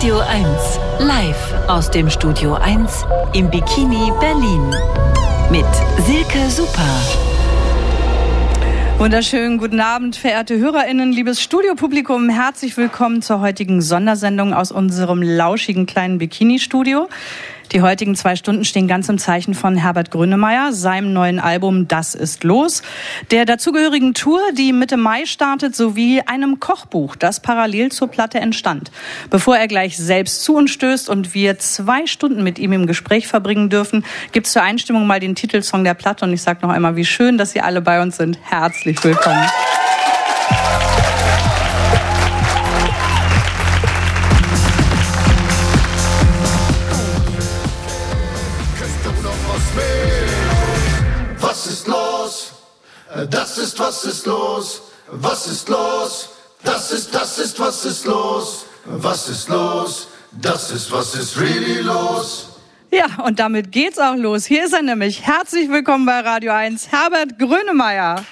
Radio 1, live aus dem Studio 1 im Bikini Berlin. Mit Silke Super. Wunderschönen guten Abend, verehrte HörerInnen, liebes Studiopublikum. Herzlich willkommen zur heutigen Sondersendung aus unserem lauschigen kleinen Bikini-Studio. Die heutigen zwei Stunden stehen ganz im Zeichen von Herbert Grönemeyer, seinem neuen Album Das ist los, der dazugehörigen Tour, die Mitte Mai startet, sowie einem Kochbuch, das parallel zur Platte entstand. Bevor er gleich selbst zu uns stößt und wir zwei Stunden mit ihm im Gespräch verbringen dürfen, gibt es zur Einstimmung mal den Titelsong der Platte und ich sage noch einmal, wie schön, dass Sie alle bei uns sind. Herzlich willkommen. Ist, was ist los? Was ist los? Das ist, das ist, was ist los? Was ist los? Das ist, was ist really los? Ja, und damit geht's auch los. Hier ist er nämlich. Herzlich willkommen bei Radio 1, Herbert Grönemeyer.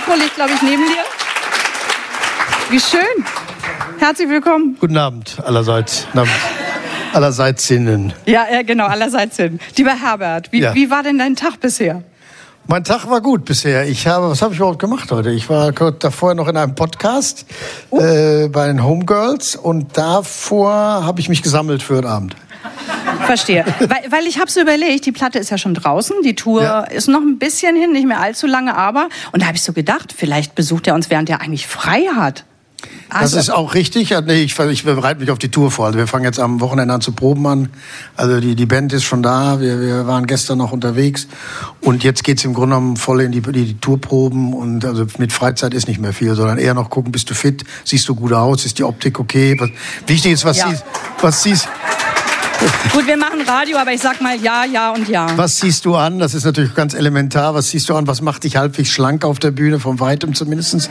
Mikro liegt, glaube ich, neben dir. Wie schön. Herzlich willkommen. Guten Abend allerseits. Allerseits Sinnen. Ja, ja, genau, allerseits hin. Lieber Herbert, wie, ja. wie war denn dein Tag bisher? Mein Tag war gut bisher. Ich habe, was habe ich überhaupt gemacht heute? Ich war davor noch in einem Podcast uh. äh, bei den Homegirls und davor habe ich mich gesammelt für den Abend. Verstehe. Weil, weil ich habe so überlegt, die Platte ist ja schon draußen, die Tour ja. ist noch ein bisschen hin, nicht mehr allzu lange, aber und da habe ich so gedacht, vielleicht besucht er uns, während er eigentlich frei hat. Also. Das ist auch richtig. Nee, ich, ich bereite mich auf die Tour vor. Also wir fangen jetzt am Wochenende an zu proben an. Also die, die Band ist schon da. Wir, wir waren gestern noch unterwegs. Und jetzt geht's im Grunde genommen voll in die, die, die Tourproben. Und also mit Freizeit ist nicht mehr viel, sondern eher noch gucken, bist du fit, siehst du gut aus, ist die Optik okay. Was, wichtig ist, was ja. siehst, was siehst, Gut, wir machen Radio, aber ich sag mal ja, ja und ja. Was siehst du an? Das ist natürlich ganz elementar. Was siehst du an? Was macht dich halbwegs schlank auf der Bühne, vom Weitem zumindest?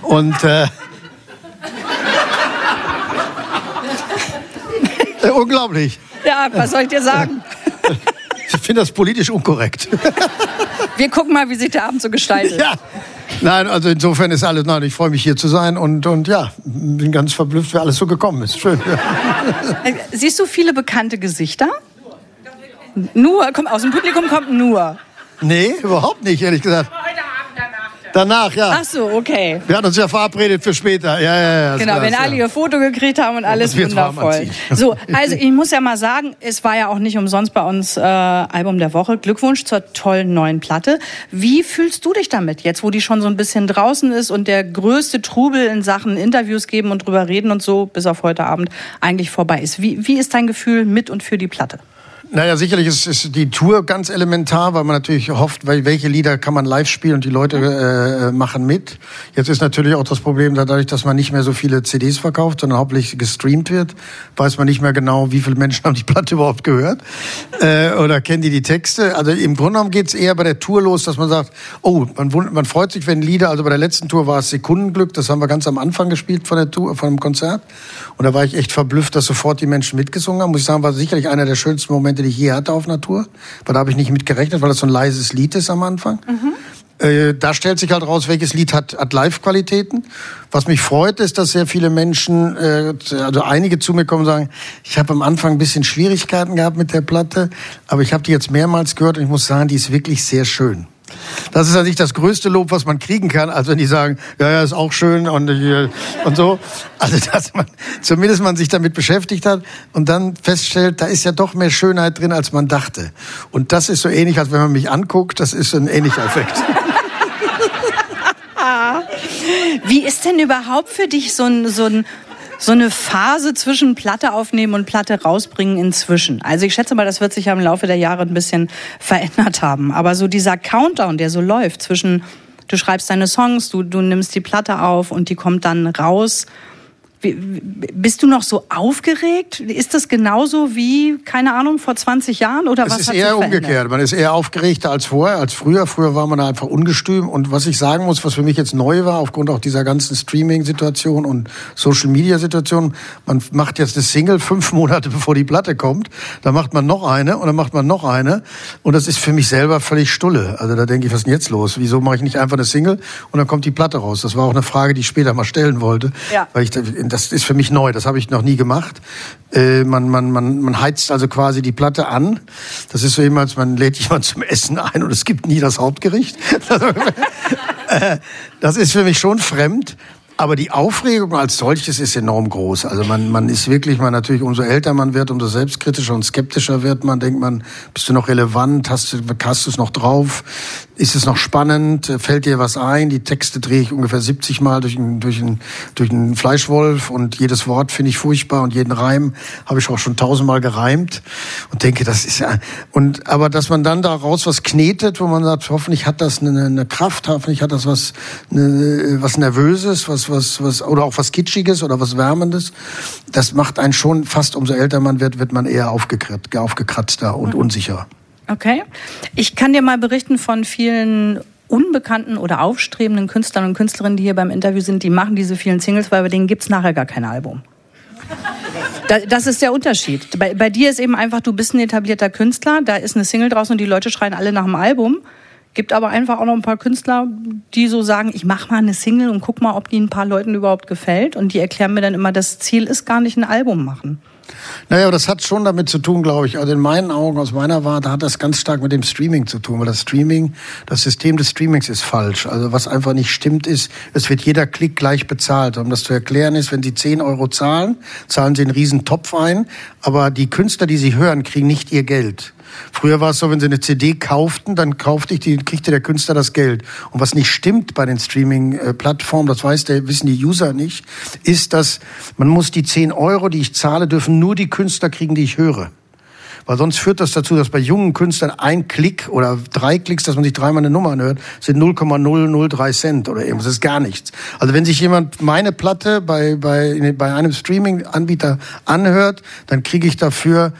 Und äh, äh, unglaublich. Ja, was soll ich dir sagen? Ich finde das politisch unkorrekt. Wir gucken mal, wie sich der Abend so gestaltet. Ja. Nein, also insofern ist alles, nein, ich freue mich hier zu sein und, und ja, bin ganz verblüfft, wie alles so gekommen ist. Schön. Äh, siehst du viele bekannte Gesichter? Nur, komm, aus dem Publikum kommt nur. Nee, überhaupt nicht, ehrlich gesagt. Danach, ja. Ach so, okay. Wir hatten uns ja verabredet für später. Ja, ja, ja. Genau, wenn alle ihr Foto gekriegt haben und alles wundervoll. So, also ich muss ja mal sagen, es war ja auch nicht umsonst bei uns äh, Album der Woche. Glückwunsch zur tollen neuen Platte. Wie fühlst du dich damit jetzt, wo die schon so ein bisschen draußen ist und der größte Trubel in Sachen Interviews geben und drüber reden und so bis auf heute Abend eigentlich vorbei ist? Wie, wie ist dein Gefühl mit und für die Platte? Naja, sicherlich ist, ist die Tour ganz elementar, weil man natürlich hofft, welche Lieder kann man live spielen und die Leute äh, machen mit. Jetzt ist natürlich auch das Problem, dadurch, dass man nicht mehr so viele CDs verkauft, sondern hauptsächlich gestreamt wird, weiß man nicht mehr genau, wie viele Menschen haben die Platte überhaupt gehört äh, oder kennen die die Texte. Also im Grunde genommen geht's eher bei der Tour los, dass man sagt, oh, man, man freut sich, wenn Lieder, also bei der letzten Tour war es Sekundenglück, das haben wir ganz am Anfang gespielt von der Tour, von dem Konzert. Und da war ich echt verblüfft, dass sofort die Menschen mitgesungen haben. Muss ich sagen, war sicherlich einer der schönsten Momente, die ich je hatte auf Natur. Weil da habe ich nicht mit gerechnet, weil das so ein leises Lied ist am Anfang. Mhm. Äh, da stellt sich halt raus, welches Lied hat, hat Live-Qualitäten. Was mich freut, ist, dass sehr viele Menschen, äh, also einige zu mir kommen und sagen, ich habe am Anfang ein bisschen Schwierigkeiten gehabt mit der Platte, aber ich habe die jetzt mehrmals gehört und ich muss sagen, die ist wirklich sehr schön. Das ist ja nicht das größte Lob, was man kriegen kann, als wenn die sagen, ja, ja, ist auch schön und, äh, und so. Also, dass man zumindest man sich damit beschäftigt hat und dann feststellt, da ist ja doch mehr Schönheit drin, als man dachte. Und das ist so ähnlich, als wenn man mich anguckt, das ist ein ähnlicher Effekt. Wie ist denn überhaupt für dich so ein, so ein so eine Phase zwischen Platte aufnehmen und Platte rausbringen inzwischen. Also ich schätze mal, das wird sich ja im Laufe der Jahre ein bisschen verändert haben. Aber so dieser Countdown, der so läuft zwischen, du schreibst deine Songs, du, du nimmst die Platte auf und die kommt dann raus. Bist du noch so aufgeregt? Ist das genauso wie, keine Ahnung, vor 20 Jahren oder es was? Es ist eher umgekehrt. Man ist eher aufgeregter als vorher, als früher. Früher war man da einfach ungestüm. Und was ich sagen muss, was für mich jetzt neu war, aufgrund auch dieser ganzen Streaming-Situation und Social-Media-Situation, man macht jetzt eine Single fünf Monate bevor die Platte kommt. Da macht man noch eine und dann macht man noch eine. Und das ist für mich selber völlig stulle. Also da denke ich, was ist denn jetzt los? Wieso mache ich nicht einfach eine Single und dann kommt die Platte raus? Das war auch eine Frage, die ich später mal stellen wollte. Ja. Weil ich, das ist für mich neu. Das habe ich noch nie gemacht. Äh, man, man, man, man heizt also quasi die Platte an. Das ist so immer, als man lädt jemand zum Essen ein und es gibt nie das Hauptgericht. Äh, das ist für mich schon fremd. Aber die Aufregung als solches ist enorm groß. Also man, man ist wirklich, man natürlich, umso älter man wird, umso selbstkritischer und skeptischer wird man. Denkt man, bist du noch relevant? Hast du, hast du es noch drauf? Ist es noch spannend? Fällt dir was ein? Die Texte drehe ich ungefähr 70 Mal durch einen, durch einen, durch einen Fleischwolf und jedes Wort finde ich furchtbar und jeden Reim habe ich auch schon tausendmal gereimt und denke, das ist ja, und, aber dass man dann daraus was knetet, wo man sagt, hoffentlich hat das eine, eine Kraft, hoffentlich hat das was, eine, was Nervöses, was, was, was, oder auch was Kitschiges oder was Wärmendes, das macht einen schon fast, umso älter man wird, wird man eher aufgekratzt, aufgekratzter und mhm. unsicherer. Okay. Ich kann dir mal berichten von vielen unbekannten oder aufstrebenden Künstlern und Künstlerinnen, die hier beim Interview sind, die machen diese vielen Singles, weil bei denen gibt's nachher gar kein Album. Das ist der Unterschied. Bei, bei, dir ist eben einfach, du bist ein etablierter Künstler, da ist eine Single draußen und die Leute schreien alle nach dem Album. Gibt aber einfach auch noch ein paar Künstler, die so sagen, ich mache mal eine Single und guck mal, ob die ein paar Leuten überhaupt gefällt. Und die erklären mir dann immer, das Ziel ist gar nicht ein Album machen. Naja, das hat schon damit zu tun, glaube ich. Also in meinen Augen, aus meiner Warte, hat das ganz stark mit dem Streaming zu tun, weil das Streaming, das System des Streamings ist falsch. Also was einfach nicht stimmt ist, es wird jeder Klick gleich bezahlt. Um das zu erklären ist, wenn Sie 10 Euro zahlen, zahlen Sie einen riesen Topf ein, aber die Künstler, die Sie hören, kriegen nicht ihr Geld. Früher war es so, wenn sie eine CD kauften, dann kaufte ich die, kriegte der Künstler das Geld. Und was nicht stimmt bei den Streaming-Plattformen, das weiß der, wissen die User nicht, ist, dass man muss die 10 Euro, die ich zahle, dürfen nur die Künstler kriegen, die ich höre. Weil sonst führt das dazu, dass bei jungen Künstlern ein Klick oder drei Klicks, dass man sich dreimal eine Nummer anhört, sind 0,003 Cent oder irgendwas. Das ist gar nichts. Also wenn sich jemand meine Platte bei, bei, bei einem Streaming-Anbieter anhört, dann kriege ich dafür,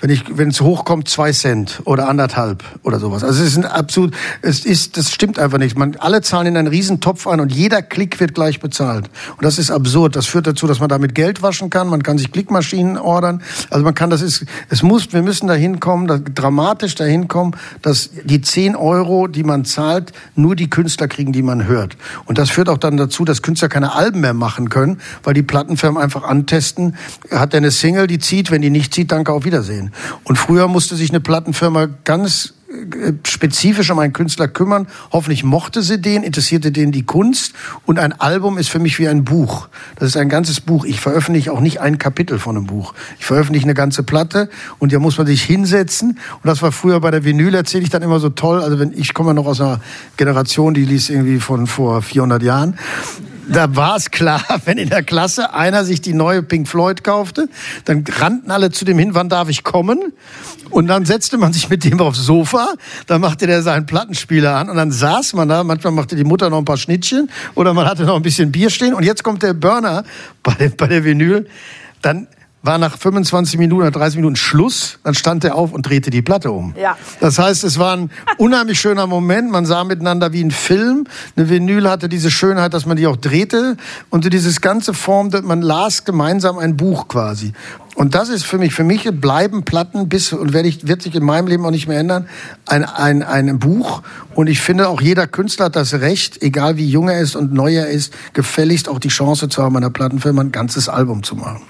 wenn ich, wenn es hochkommt, zwei Cent oder anderthalb oder sowas. Also es ist ein absolut, es ist, das stimmt einfach nicht. Man, alle zahlen in einen riesen Topf ein und jeder Klick wird gleich bezahlt. Und das ist absurd. Das führt dazu, dass man damit Geld waschen kann. Man kann sich Klickmaschinen ordern. Also man kann, das ist, es muss, wir müssen dahin kommen, dramatisch dahin kommen, dass die 10 Euro, die man zahlt, nur die Künstler kriegen, die man hört. Und das führt auch dann dazu, dass Künstler keine Alben mehr machen können, weil die Plattenfirmen einfach antesten, hat er eine Single, die zieht, wenn die nicht zieht, danke, auf Wiedersehen. Und früher musste sich eine Plattenfirma ganz spezifisch um einen Künstler kümmern. Hoffentlich mochte sie den, interessierte den die Kunst. Und ein Album ist für mich wie ein Buch. Das ist ein ganzes Buch. Ich veröffentliche auch nicht ein Kapitel von einem Buch. Ich veröffentliche eine ganze Platte und da muss man sich hinsetzen. Und das war früher bei der Vinyl, erzähle ich dann immer so toll. Also wenn ich komme noch aus einer Generation, die liest irgendwie von vor 400 Jahren da war es klar, wenn in der Klasse einer sich die neue Pink Floyd kaufte, dann rannten alle zu dem hin, wann darf ich kommen? Und dann setzte man sich mit dem aufs Sofa, dann machte der seinen Plattenspieler an und dann saß man da, manchmal machte die Mutter noch ein paar Schnittchen oder man hatte noch ein bisschen Bier stehen. Und jetzt kommt der Burner bei, bei der Vinyl, dann war nach 25 Minuten oder 30 Minuten Schluss, dann stand er auf und drehte die Platte um. Ja. Das heißt, es war ein unheimlich schöner Moment, man sah miteinander wie ein Film. Eine Vinyl hatte diese Schönheit, dass man die auch drehte und dieses ganze Form, man las gemeinsam ein Buch quasi. Und das ist für mich, für mich bleiben Platten bis, und werde ich, wird sich in meinem Leben auch nicht mehr ändern, ein, ein, ein Buch. Und ich finde auch jeder Künstler hat das Recht, egal wie jung er ist und neu er ist, gefälligst auch die Chance zu haben, einer Plattenfirma ein ganzes Album zu machen.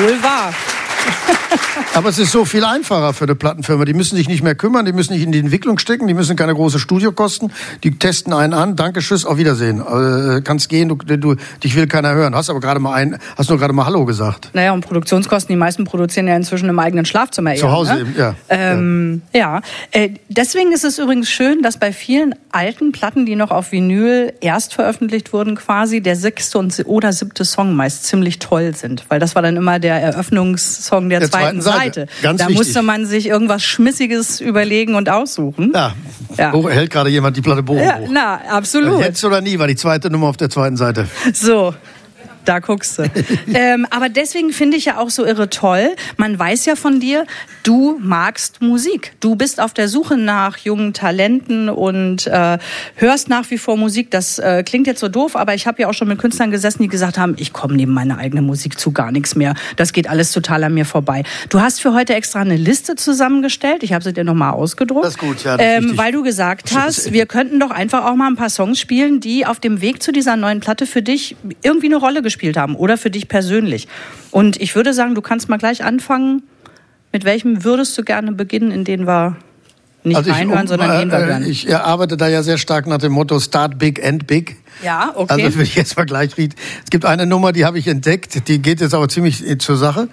Wohl wahr. Aber es ist so viel einfacher für eine Plattenfirma. Die müssen sich nicht mehr kümmern, die müssen nicht in die Entwicklung stecken, die müssen keine große Studiokosten. Die testen einen an, danke, tschüss, auf Wiedersehen. Äh, kannst gehen, du, du, dich will keiner hören. Hast aber gerade mal ein, hast nur gerade mal Hallo gesagt. Naja, und Produktionskosten, die meisten produzieren ja inzwischen im eigenen Schlafzimmer eher. Zu Hause ne? eben, ja. Ähm, ja. ja. Äh, deswegen ist es übrigens schön, dass bei vielen alten Platten, die noch auf Vinyl erst veröffentlicht wurden, quasi der sechste und oder siebte Song meist ziemlich toll sind. Weil das war dann immer der Eröffnungssong der der, der zweiten, zweiten, Seite. Ganz da wichtig. musste man sich irgendwas Schmissiges überlegen und aussuchen. Ja, ja. hält gerade jemand die Platte Bochum ja, hoch. Na, absolut. Jetzt oder nie war die zweite Nummer auf der zweiten Seite. So, da guckst du. ähm, aber deswegen finde ich ja auch so irre toll. Man weiß ja von dir, du magst Musik. Du bist auf der Suche nach jungen Talenten und äh, hörst nach wie vor Musik. Das äh, klingt jetzt so doof, aber ich habe ja auch schon mit Künstlern gesessen, die gesagt haben, ich komme neben meine eigene Musik zu gar nichts mehr. Das geht alles total an mir vorbei. Du hast für heute extra eine Liste zusammengestellt. Ich habe sie dir nochmal ausgedruckt. Das ist gut, ja. Ähm, weil du gesagt hast, wir könnten doch einfach auch mal ein paar Songs spielen, die auf dem Weg zu dieser neuen Platte für dich irgendwie eine Rolle gespielt gespielt haben oder für dich persönlich. Und ich würde sagen, du kannst mal gleich anfangen. Mit welchem würdest du gerne beginnen, in den wir nicht also reinhören, um, sondern gehen wir hören? Äh, ich arbeite da ja sehr stark nach dem Motto Start Big, End Big. Ja, okay. Also wenn ich jetzt mal gleich rede. Es gibt eine Nummer, die habe ich entdeckt, die geht jetzt aber ziemlich zur Sache.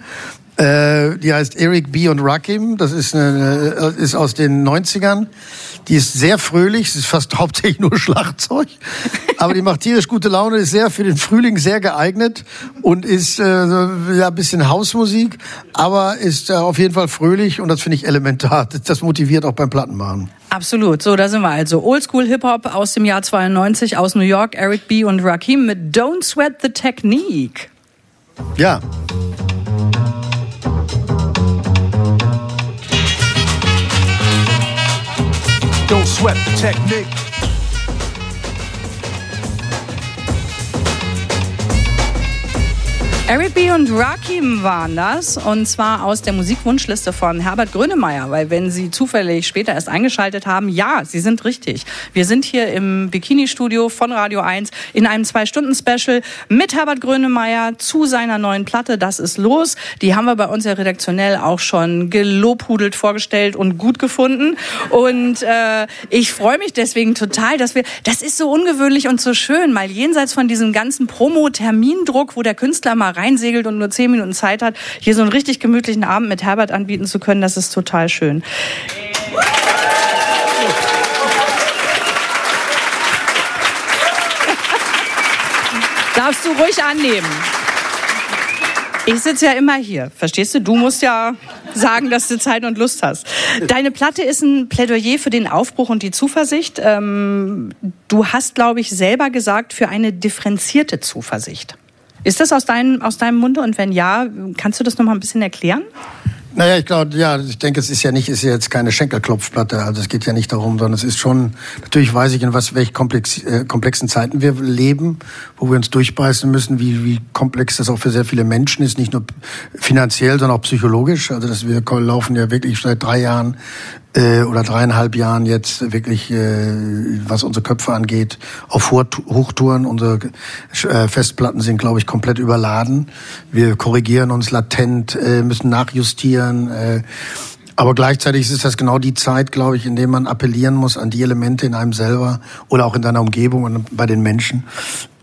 Äh, die heißt Eric B. und Rakim. Das ist, eine, ist aus den 90ern. Die ist sehr fröhlich, sie ist fast hauptsächlich nur Schlagzeug. Aber die macht tierisch gute Laune, ist sehr für den Frühling sehr geeignet und ist äh, ja ein bisschen Hausmusik, aber ist äh, auf jeden Fall fröhlich und das finde ich elementar. Das motiviert auch beim Plattenmachen. Absolut. So, da sind wir also. Oldschool Hip-Hop aus dem Jahr 92 aus New York, Eric B. und Rakim mit Don't Sweat the Technique. Ja. Don't sweat the technique. Eric B. und Rakim waren das und zwar aus der Musikwunschliste von Herbert Grönemeyer, weil wenn Sie zufällig später erst eingeschaltet haben, ja, Sie sind richtig. Wir sind hier im Bikini-Studio von Radio 1 in einem Zwei-Stunden-Special mit Herbert Grönemeyer zu seiner neuen Platte Das ist los. Die haben wir bei uns ja redaktionell auch schon gelobhudelt vorgestellt und gut gefunden und äh, ich freue mich deswegen total, dass wir, das ist so ungewöhnlich und so schön, mal jenseits von diesem ganzen Promo-Termindruck, wo der Künstler mal reinsegelt und nur zehn Minuten Zeit hat, hier so einen richtig gemütlichen Abend mit Herbert anbieten zu können, das ist total schön. Darfst du ruhig annehmen. Ich sitze ja immer hier, verstehst du? Du musst ja sagen, dass du Zeit und Lust hast. Deine Platte ist ein Plädoyer für den Aufbruch und die Zuversicht. Ähm, du hast, glaube ich, selber gesagt, für eine differenzierte Zuversicht. Ist das aus, dein, aus deinem Munde? Und wenn ja, kannst du das noch mal ein bisschen erklären? Naja, ich glaube, ja, ich denke, es ist ja nicht, ist ja jetzt keine Schenkelklopfplatte. Also es geht ja nicht darum, sondern es ist schon, natürlich weiß ich, in was, welch komplex, äh, komplexen Zeiten wir leben, wo wir uns durchbeißen müssen, wie, wie komplex das auch für sehr viele Menschen ist, nicht nur finanziell, sondern auch psychologisch. Also dass wir laufen ja wirklich seit drei Jahren äh, oder dreieinhalb Jahren jetzt wirklich, äh, was unsere Köpfe angeht, auf Hochtouren. Unsere äh, Festplatten sind, glaube ich, komplett überladen. Wir korrigieren uns latent, äh, müssen nachjustieren. Äh, aber gleichzeitig ist das genau die Zeit, glaube ich, in der man appellieren muss an die Elemente in einem selber oder auch in deiner Umgebung und bei den Menschen,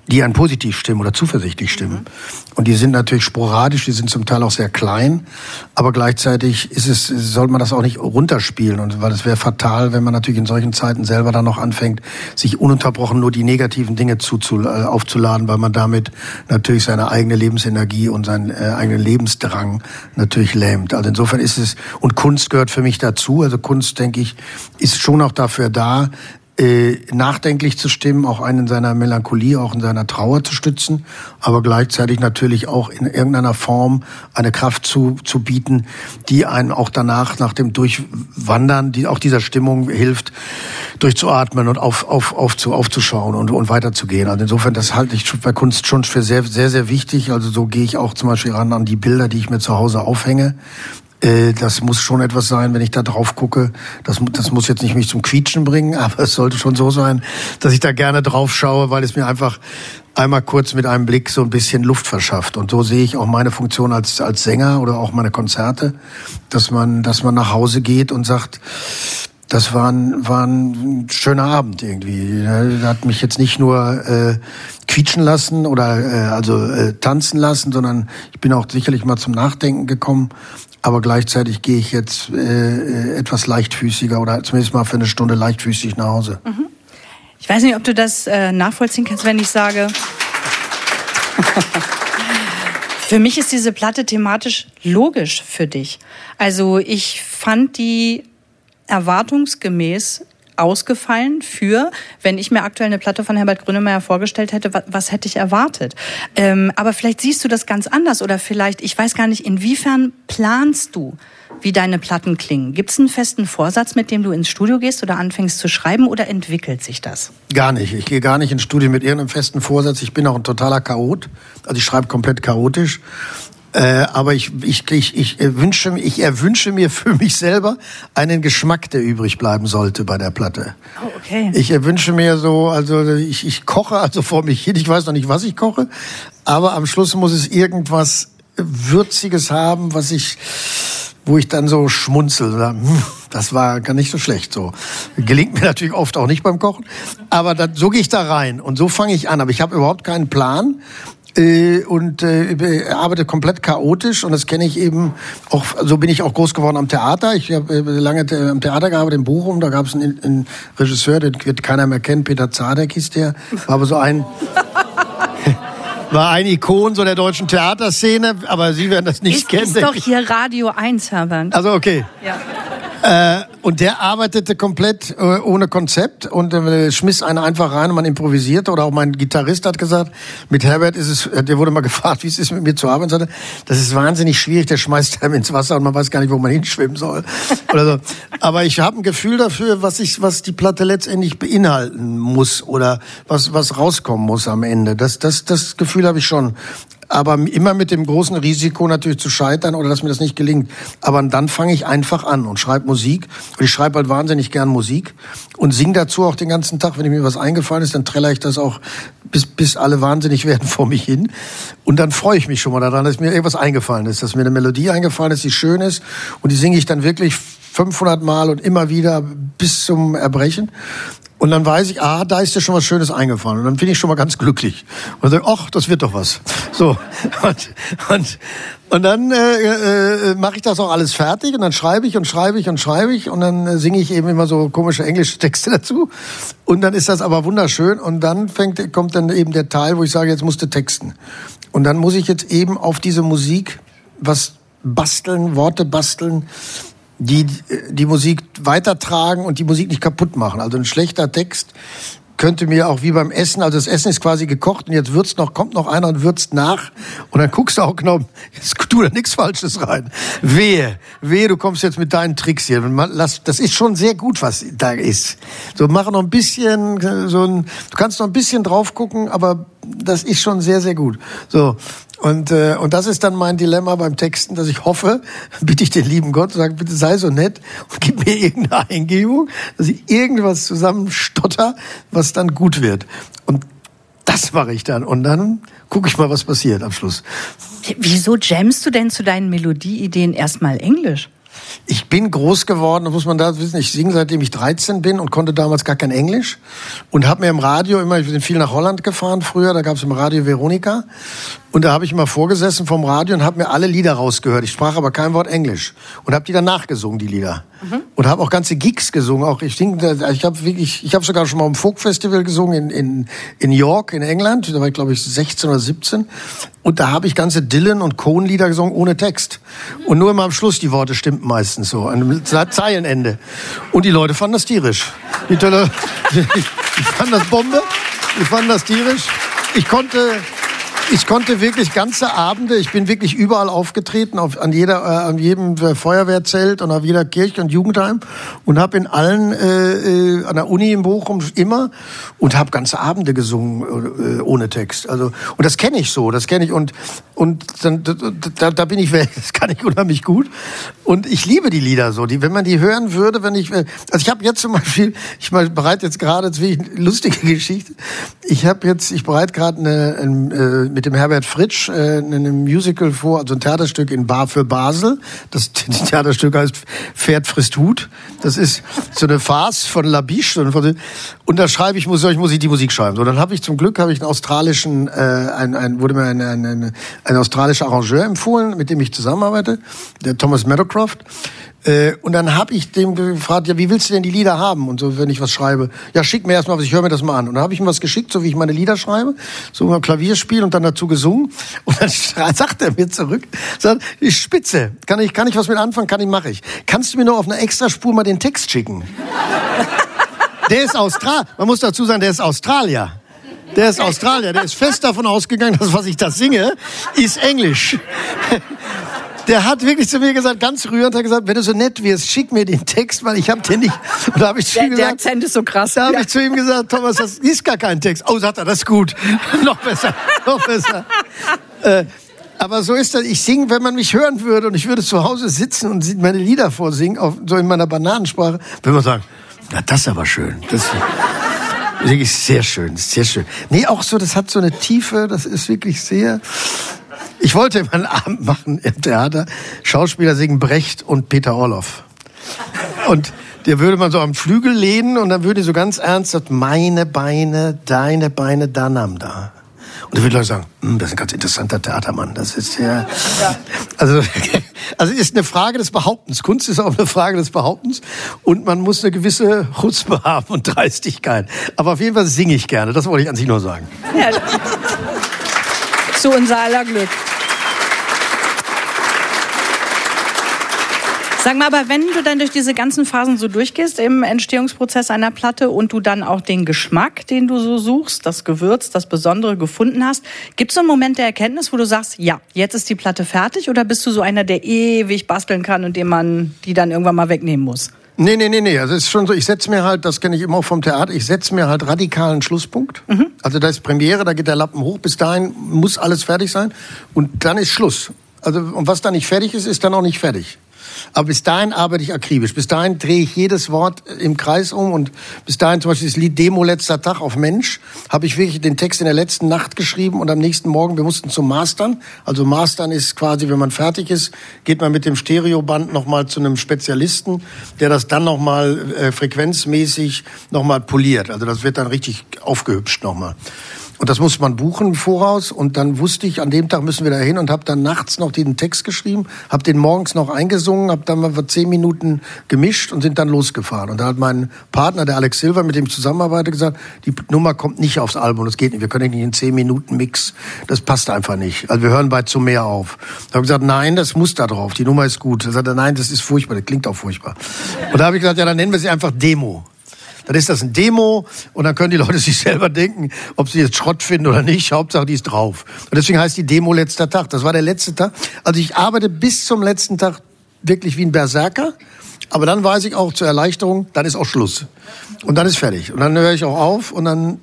die einen positiv stimmen oder zuversichtlich stimmen. Mhm. Und die sind natürlich sporadisch, die sind zum Teil auch sehr klein, aber gleichzeitig ist es, soll man das auch nicht runterspielen. Und weil es wäre fatal, wenn man natürlich in solchen Zeiten selber dann noch anfängt, sich ununterbrochen nur die negativen Dinge zu, zu, äh, aufzuladen, weil man damit natürlich seine eigene Lebensenergie und seinen äh, eigenen Lebensdrang natürlich lähmt. Also insofern ist es, und Kunst gehört für mich dazu. Also Kunst, denke ich, ist schon auch dafür da, äh, nachdenklich zu stimmen, auch einen in seiner Melancholie, auch in seiner Trauer zu stützen, aber gleichzeitig natürlich auch in irgendeiner Form eine Kraft zu, zu bieten, die einen auch danach, nach dem Durchwandern, die auch dieser Stimmung hilft, durchzuatmen und auf, auf, auf zu, aufzuschauen und, und weiterzugehen. Also insofern, das halte ich bei Kunst schon für sehr, sehr, sehr wichtig. Also so gehe ich auch zum Beispiel ran an die Bilder, die ich mir zu Hause aufhänge. Äh, das muss schon etwas sein, wenn ich da drauf gucke. Das, das muss jetzt nicht mich zum Quietschen bringen, aber es sollte schon so sein, dass ich da gerne drauf schaue, weil es mir einfach einmal kurz mit einem Blick so ein bisschen Luft verschafft. Und so sehe ich auch meine Funktion als, als Sänger oder auch meine Konzerte, dass man, dass man nach Hause geht und sagt, das war ein, war ein schöner Abend irgendwie. Er hat mich jetzt nicht nur äh, quietschen lassen oder äh, also äh, tanzen lassen, sondern ich bin auch sicherlich mal zum Nachdenken gekommen. Aber gleichzeitig gehe ich jetzt äh, äh, etwas leichtfüßiger oder zumindest mal für eine Stunde leichtfüßig nach Hause. Mhm. Ich weiß nicht, ob du das äh, nachvollziehen kannst, wenn ich sage. Für mich ist diese Platte thematisch logisch für dich. Also ich fand die erwartungsgemäß ausgefallen für, wenn ich mir aktuell eine Platte von Herbert Grönemeyer vorgestellt hätte, was, was hätte ich erwartet? Ähm, aber vielleicht siehst du das ganz anders oder vielleicht, ich weiß gar nicht, inwiefern planst du, wie deine Platten klingen? Gibt es einen festen Vorsatz, mit dem du ins Studio gehst oder anfängst zu schreiben oder entwickelt sich das? Gar nicht. Ich gehe gar nicht ins Studio mit irgendeinem festen Vorsatz. Ich bin auch ein totaler Chaot. Also ich schreibe komplett chaotisch. Äh, aber ich, ich, ich, ich, wünsche, ich erwünsche mir für mich selber einen Geschmack, der übrig bleiben sollte bei der Platte. Oh, okay. Ich erwünsche mir so, also ich, ich koche also vor mich hin. Ich weiß noch nicht, was ich koche, aber am Schluss muss es irgendwas Würziges haben, was ich wo ich dann so schmunzel. Hm, das war gar nicht so schlecht. So gelingt mir natürlich oft auch nicht beim Kochen, aber dann, so gehe ich da rein und so fange ich an. Aber ich habe überhaupt keinen Plan äh, und äh, arbeite komplett chaotisch und das kenne ich eben auch, so bin ich auch groß geworden am Theater. Ich habe äh, lange am Theater gearbeitet in Bochum, da gab es einen, einen Regisseur, den wird keiner mehr kennen, Peter Zadek hieß der, war aber so ein war ein Ikon so der deutschen Theaterszene, aber Sie werden das nicht ist, kennen. Ist doch hier Radio 1, Herbert. Also okay. Ja. Äh, und der arbeitete komplett äh, ohne Konzept und äh, schmiss einen einfach rein und man improvisierte. Oder auch mein Gitarrist hat gesagt, mit Herbert ist es, äh, der wurde mal gefragt, wie es ist, mit mir zu arbeiten. Sagte, das ist wahnsinnig schwierig, der schmeißt einem ins Wasser und man weiß gar nicht, wo man hinschwimmen soll. Oder so. Aber ich habe ein Gefühl dafür, was ich, was die Platte letztendlich beinhalten muss oder was, was rauskommen muss am Ende. Das, das, das Gefühl habe ich schon aber immer mit dem großen Risiko natürlich zu scheitern oder dass mir das nicht gelingt. Aber dann fange ich einfach an und schreibe Musik. Und ich schreibe halt wahnsinnig gern Musik und singe dazu auch den ganzen Tag. Wenn mir was eingefallen ist, dann träller ich das auch, bis, bis alle wahnsinnig werden vor mich hin. Und dann freue ich mich schon mal daran, dass mir irgendwas eingefallen ist, dass mir eine Melodie eingefallen ist, die schön ist. Und die singe ich dann wirklich 500 Mal und immer wieder bis zum Erbrechen. Und dann weiß ich, ah, da ist dir schon was Schönes eingefallen. Und dann bin ich schon mal ganz glücklich. Und dann ach, das wird doch was. So. Und, und, und dann äh, äh, mache ich das auch alles fertig und dann schreibe ich und schreibe ich und schreibe ich und dann äh, singe ich eben immer so komische englische Texte dazu. Und dann ist das aber wunderschön und dann fängt, kommt dann eben der Teil, wo ich sage, jetzt musst du texten. Und dann muss ich jetzt eben auf diese Musik was basteln, Worte basteln, die die Musik weitertragen und die Musik nicht kaputt machen. Also ein schlechter Text könnte mir auch wie beim Essen, also das Essen ist quasi gekocht und jetzt würzt noch, kommt noch einer und würzt nach und dann guckst du auch genau, jetzt tu da nichts Falsches rein. Wehe, wehe, du kommst jetzt mit deinen Tricks hier. Das ist schon sehr gut, was da ist. So, mach noch ein bisschen, so ein, du kannst noch ein bisschen drauf gucken, aber das ist schon sehr, sehr gut. So. Und, äh, und das ist dann mein Dilemma beim Texten, dass ich hoffe, bitte ich den lieben Gott, sage, bitte sei so nett und gib mir irgendeine Eingebung, dass ich irgendwas zusammenstotter, was dann gut wird. Und das mache ich dann. Und dann gucke ich mal, was passiert am Schluss. Wieso jammst du denn zu deinen Melodieideen erstmal Englisch? Ich bin groß geworden, das muss man da wissen. Ich singe seitdem ich 13 bin und konnte damals gar kein Englisch und habe mir im Radio immer, ich bin viel nach Holland gefahren früher, da gab es im Radio Veronika und da habe ich immer vorgesessen vom Radio und habe mir alle Lieder rausgehört. Ich sprach aber kein Wort Englisch und habe die dann nachgesungen, die Lieder. Mhm. Und habe auch ganze Gigs gesungen. Auch ich denke, ich habe wirklich, ich habe sogar schon mal im Folk Festival gesungen in, in, in York in England. Da war ich glaube ich 16 oder 17. Und da habe ich ganze Dylan und Cohn Lieder gesungen ohne Text. Und nur immer am Schluss die Worte stimmten meistens so, an Zeilenende. Und die Leute fanden das tierisch. Die, die, die fanden das Bombe. Die fanden das tierisch. Ich konnte, ich konnte wirklich ganze Abende, ich bin wirklich überall aufgetreten, auf, an, jeder, äh, an jedem äh, Feuerwehrzelt und auf jeder Kirche und Jugendheim und habe in allen, äh, äh, an der Uni in Bochum immer und habe ganze Abende gesungen äh, ohne Text. Also und das kenne ich so, das kenne ich und und dann, da, da bin ich, das kann ich unheimlich gut und ich liebe die Lieder so, die, wenn man die hören würde, wenn ich, also ich habe jetzt zum Beispiel, ich mal bereite jetzt gerade, jetzt eine lustige Geschichte, ich habe jetzt, ich bereite gerade eine, eine mit dem Herbert Fritsch äh, ein Musical vor, also ein Theaterstück in Bar für Basel. Das, Theaterstück heißt Pferd frisst Hut. Das ist so eine Farce von Labiche. Und da schreibe ich, muss, ich, muss ich die Musik schreiben. So, dann habe ich zum Glück habe ich einen australischen, äh, ein, ein, wurde mir ein, ein, ein, ein australischer Arrangeur empfohlen, mit dem ich zusammenarbeite, der Thomas Meadowcroft Äh, und dann habe ich dem gefragt, ja, wie willst du denn die Lieder haben? Und so, wenn ich was schreibe. Ja, schick mir erstmal was, ich höre mir das mal an. Und dann habe ich ihm was geschickt, so wie ich meine Lieder schreibe, so mal Klavierspiel und dann dazu gesungen. Und dann sagt er mir zurück, sagt, ich spitze, kann ich, kann ich was mit anfangen, kann ich, mache ich. Kannst du mir nur auf einer Extraspur mal den Text schicken? Der ist Austral, man muss dazu sagen, der ist Australier. Der ist Australier, der ist fest davon ausgegangen, dass was ich da singe, ist Englisch der hat wirklich zu mir gesagt, ganz rührend, hat gesagt, wenn du so nett wirst, schick mir den Text, weil ich habe den nicht. Und da habe ich zu der, ihm gesagt, der Akzent ist so krass. Da habe ja. ich zu ihm gesagt, Thomas, das ist gar kein Text. Oh, sagt er, das ist gut. noch besser, noch besser. äh, aber so ist das. Ich singe, wenn man mich hören würde und ich würde zu Hause sitzen und meine Lieder vorsingen, auf, so in meiner Bananensprache, würde man sagen, na, das ist aber schön. Das ist wirklich sehr schön, sehr schön. Nee, auch so, das hat so eine Tiefe, das ist wirklich sehr, ich wollte immer einen Abend machen im Theater. Schauspieler singen Brecht und Peter Orloff. Und der würde man so am Flügel lehnen und dann würde so ganz ernst sagen, meine Beine, deine Beine, da nahm da. Und da würde Leute sagen, hm, das ist ein ganz interessanter Theatermann. Das ist ja, ja. also, also ist eine Frage des Behauptens. Kunst ist auch eine Frage des Behauptens und man muss eine gewisse Chutzpe haben und Dreistigkeit. Aber auf jeden Fall singe ich gerne. Das wollte ich an sich nur sagen. Ja. Zu unser aller Glück. Sag mal, aber wenn du dann durch diese ganzen Phasen so durchgehst im Entstehungsprozess einer Platte und du dann auch den Geschmack, den du so suchst, das Gewürz, das Besondere gefunden hast, gibt es so einen Moment der Erkenntnis, wo du sagst, ja, jetzt ist die Platte fertig oder bist du so einer, der ewig basteln kann und dem man die dann irgendwann mal wegnehmen muss? Nee, nee, nee, nee. Also es ist schon so, ich setze mir halt, das kenne ich immer vom Theater, ich setze mir halt radikalen Schlusspunkt. Mhm. Also da ist Premiere, da geht der Lappen hoch, bis dahin muss alles fertig sein und dann ist Schluss. Also und was da nicht fertig ist, ist dann auch nicht fertig. Aber bis dahin arbeite ich akribisch. Bis dahin drehe ich jedes Wort im Kreis um und bis dahin zum Beispiel das Lied Demo letzter Tag auf Mensch habe ich wirklich den Text in der letzten Nacht geschrieben und am nächsten Morgen, wir mussten zum Mastern. Also Mastern ist quasi, wenn man fertig ist, geht man mit dem Stereoband nochmal zu einem Spezialisten, der das dann nochmal äh, frequenzmäßig nochmal poliert. Also das wird dann richtig aufgehübscht nochmal. Und das muss man buchen im Voraus. Und dann wusste ich, an dem Tag müssen wir da hin und habe dann nachts noch den Text geschrieben, habe den morgens noch eingesungen, habe dann mal zehn Minuten gemischt und sind dann losgefahren. Und da hat mein Partner, der Alex Silver, mit dem ich zusammenarbeite, gesagt, die Nummer kommt nicht aufs Album, das geht nicht. Wir können nicht in zehn Minuten Mix, das passt einfach nicht. Also wir hören bei zu mehr auf. Da habe ich gesagt, nein, das muss da drauf, die Nummer ist gut. Da sagt er, nein, das ist furchtbar, das klingt auch furchtbar. Und da habe ich gesagt, ja, dann nennen wir sie einfach Demo dann ist das ein Demo und dann können die Leute sich selber denken, ob sie jetzt Schrott finden oder nicht. Hauptsache, die ist drauf. Und deswegen heißt die Demo letzter Tag. Das war der letzte Tag. Also ich arbeite bis zum letzten Tag wirklich wie ein Berserker. Aber dann weiß ich auch zur Erleichterung, dann ist auch Schluss. Und dann ist fertig. Und dann höre ich auch auf und dann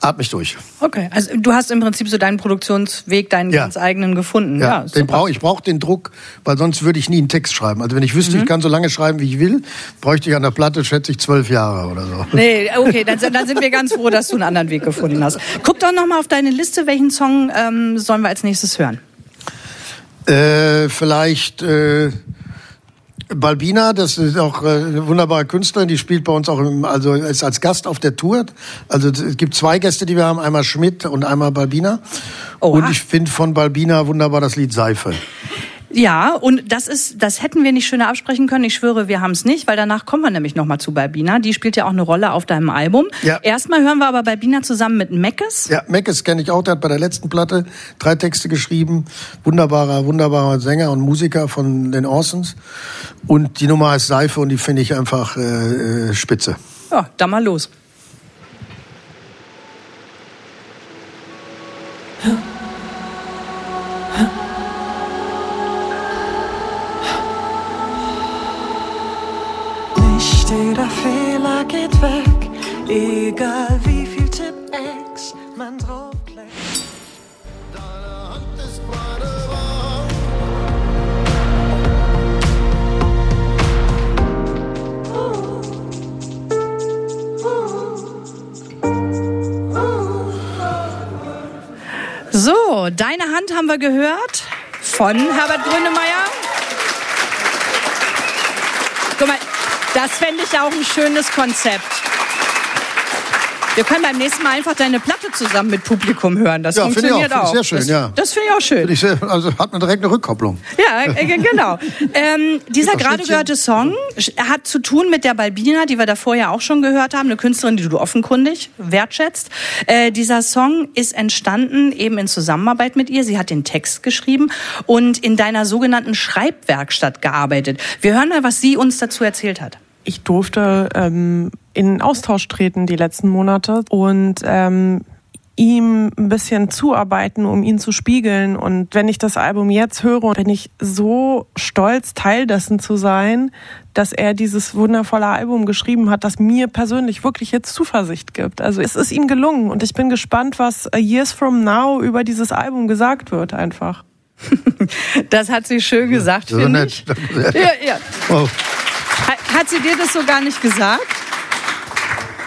atme ich durch. Okay, also du hast im Prinzip so deinen Produktionsweg, deinen ja. ganz eigenen gefunden. Ja, ja den brauch, ich brauche den Druck, weil sonst würde ich nie einen Text schreiben. Also wenn ich wüsste, mhm. ich kann so lange schreiben, wie ich will, bräuchte ich an der Platte, schätze ich, zwölf Jahre oder so. Nee, okay, dann, dann sind wir ganz froh, dass du einen anderen Weg gefunden hast. Guck doch noch mal auf deine Liste, welchen Song ähm, sollen wir als nächstes hören? Äh, vielleicht... Äh Balbina, das ist auch äh, eine wunderbare Künstlerin, die spielt bei uns auch im, also ist als Gast auf der Tour. Also es gibt zwei Gäste, die wir haben, einmal Schmidt und einmal Balbina. Oha. Und ich finde von Balbina wunderbar das Lied Seife. Ja, und das ist, das hätten wir nicht schöner absprechen können. Ich schwöre, wir haben es nicht, weil danach kommen wir nämlich nochmal zu Balbina. Die spielt ja auch eine Rolle auf deinem Album. Ja. Erstmal hören wir aber Balbina zusammen mit Meckes. Ja, Meckes kenne ich auch. Der hat bei der letzten Platte drei Texte geschrieben. Wunderbarer, wunderbarer Sänger und Musiker von den Orsons. Und die Nummer heißt Seife und die finde ich einfach äh, äh spitze. Ja, dann mal los. Geht weg, egal wie viel Tipp X man draufklickt. Deine Hand ist meine Wahl. So, deine Hand haben wir gehört von Herbert Grönemeyer. Guck mal, das fände ich auch ein schönes Konzept. Wir können beim nächsten Mal einfach deine Platte zusammen mit Publikum hören. Das Ja, finde ich funktioniert auch. auch. Sehr schön, das, ja. Das finde ich auch schön. Ich sehr, also hat man direkt eine Rückkopplung. Ja, äh, genau. Ähm, dieser gerade gehörte Song hat zu tun mit der Balbina, die wir davor ja auch schon gehört haben, eine Künstlerin, die du offenkundig wertschätzt. Äh, dieser Song ist entstanden eben in Zusammenarbeit mit ihr. Sie hat den Text geschrieben und in deiner sogenannten Schreibwerkstatt gearbeitet. Wir hören mal, was sie uns dazu erzählt hat. Ich durfte ähm, in Austausch treten die letzten Monate und ähm, ihm ein bisschen zuarbeiten, um ihn zu spiegeln. Und wenn ich das Album jetzt höre, bin ich so stolz, Teil dessen zu sein, dass er dieses wundervolle Album geschrieben hat, das mir persönlich wirklich jetzt Zuversicht gibt. Also es ist ihm gelungen und ich bin gespannt, was A Years From Now über dieses Album gesagt wird einfach. Das hat sie schön gesagt, so finde nett. ich. Ja, ja. Oh. Ha- Hat sie dir das so gar nicht gesagt?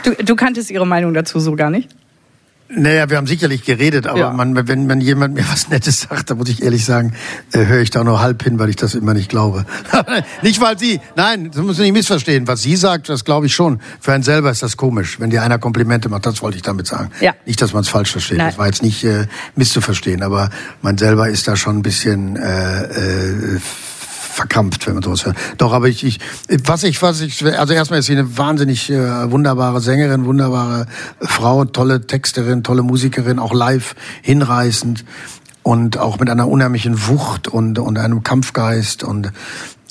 Du, du kanntest ihre Meinung dazu so gar nicht? Naja, wir haben sicherlich geredet, aber Ja. man, wenn, wenn jemand mir was Nettes sagt, dann muss ich ehrlich sagen, äh, höre ich da nur halb hin, weil ich das immer nicht glaube. nicht weil sie, nein, das muss man nicht missverstehen. Was sie sagt, das glaube ich schon. Für einen selber ist das komisch, wenn dir einer Komplimente macht. Das wollte ich damit sagen. Ja. Nicht, dass man es falsch versteht. Nein. Das war jetzt nicht äh, misszuverstehen, aber man selber ist da schon ein bisschen äh, äh, verkrampft, wenn man sowas hört. Doch, aber ich, ich, was ich, was ich, also erstmal ist sie eine wahnsinnig äh, wunderbare Sängerin, wunderbare Frau, tolle Texterin, tolle Musikerin, auch live hinreißend und auch mit einer unheimlichen Wucht und und einem Kampfgeist und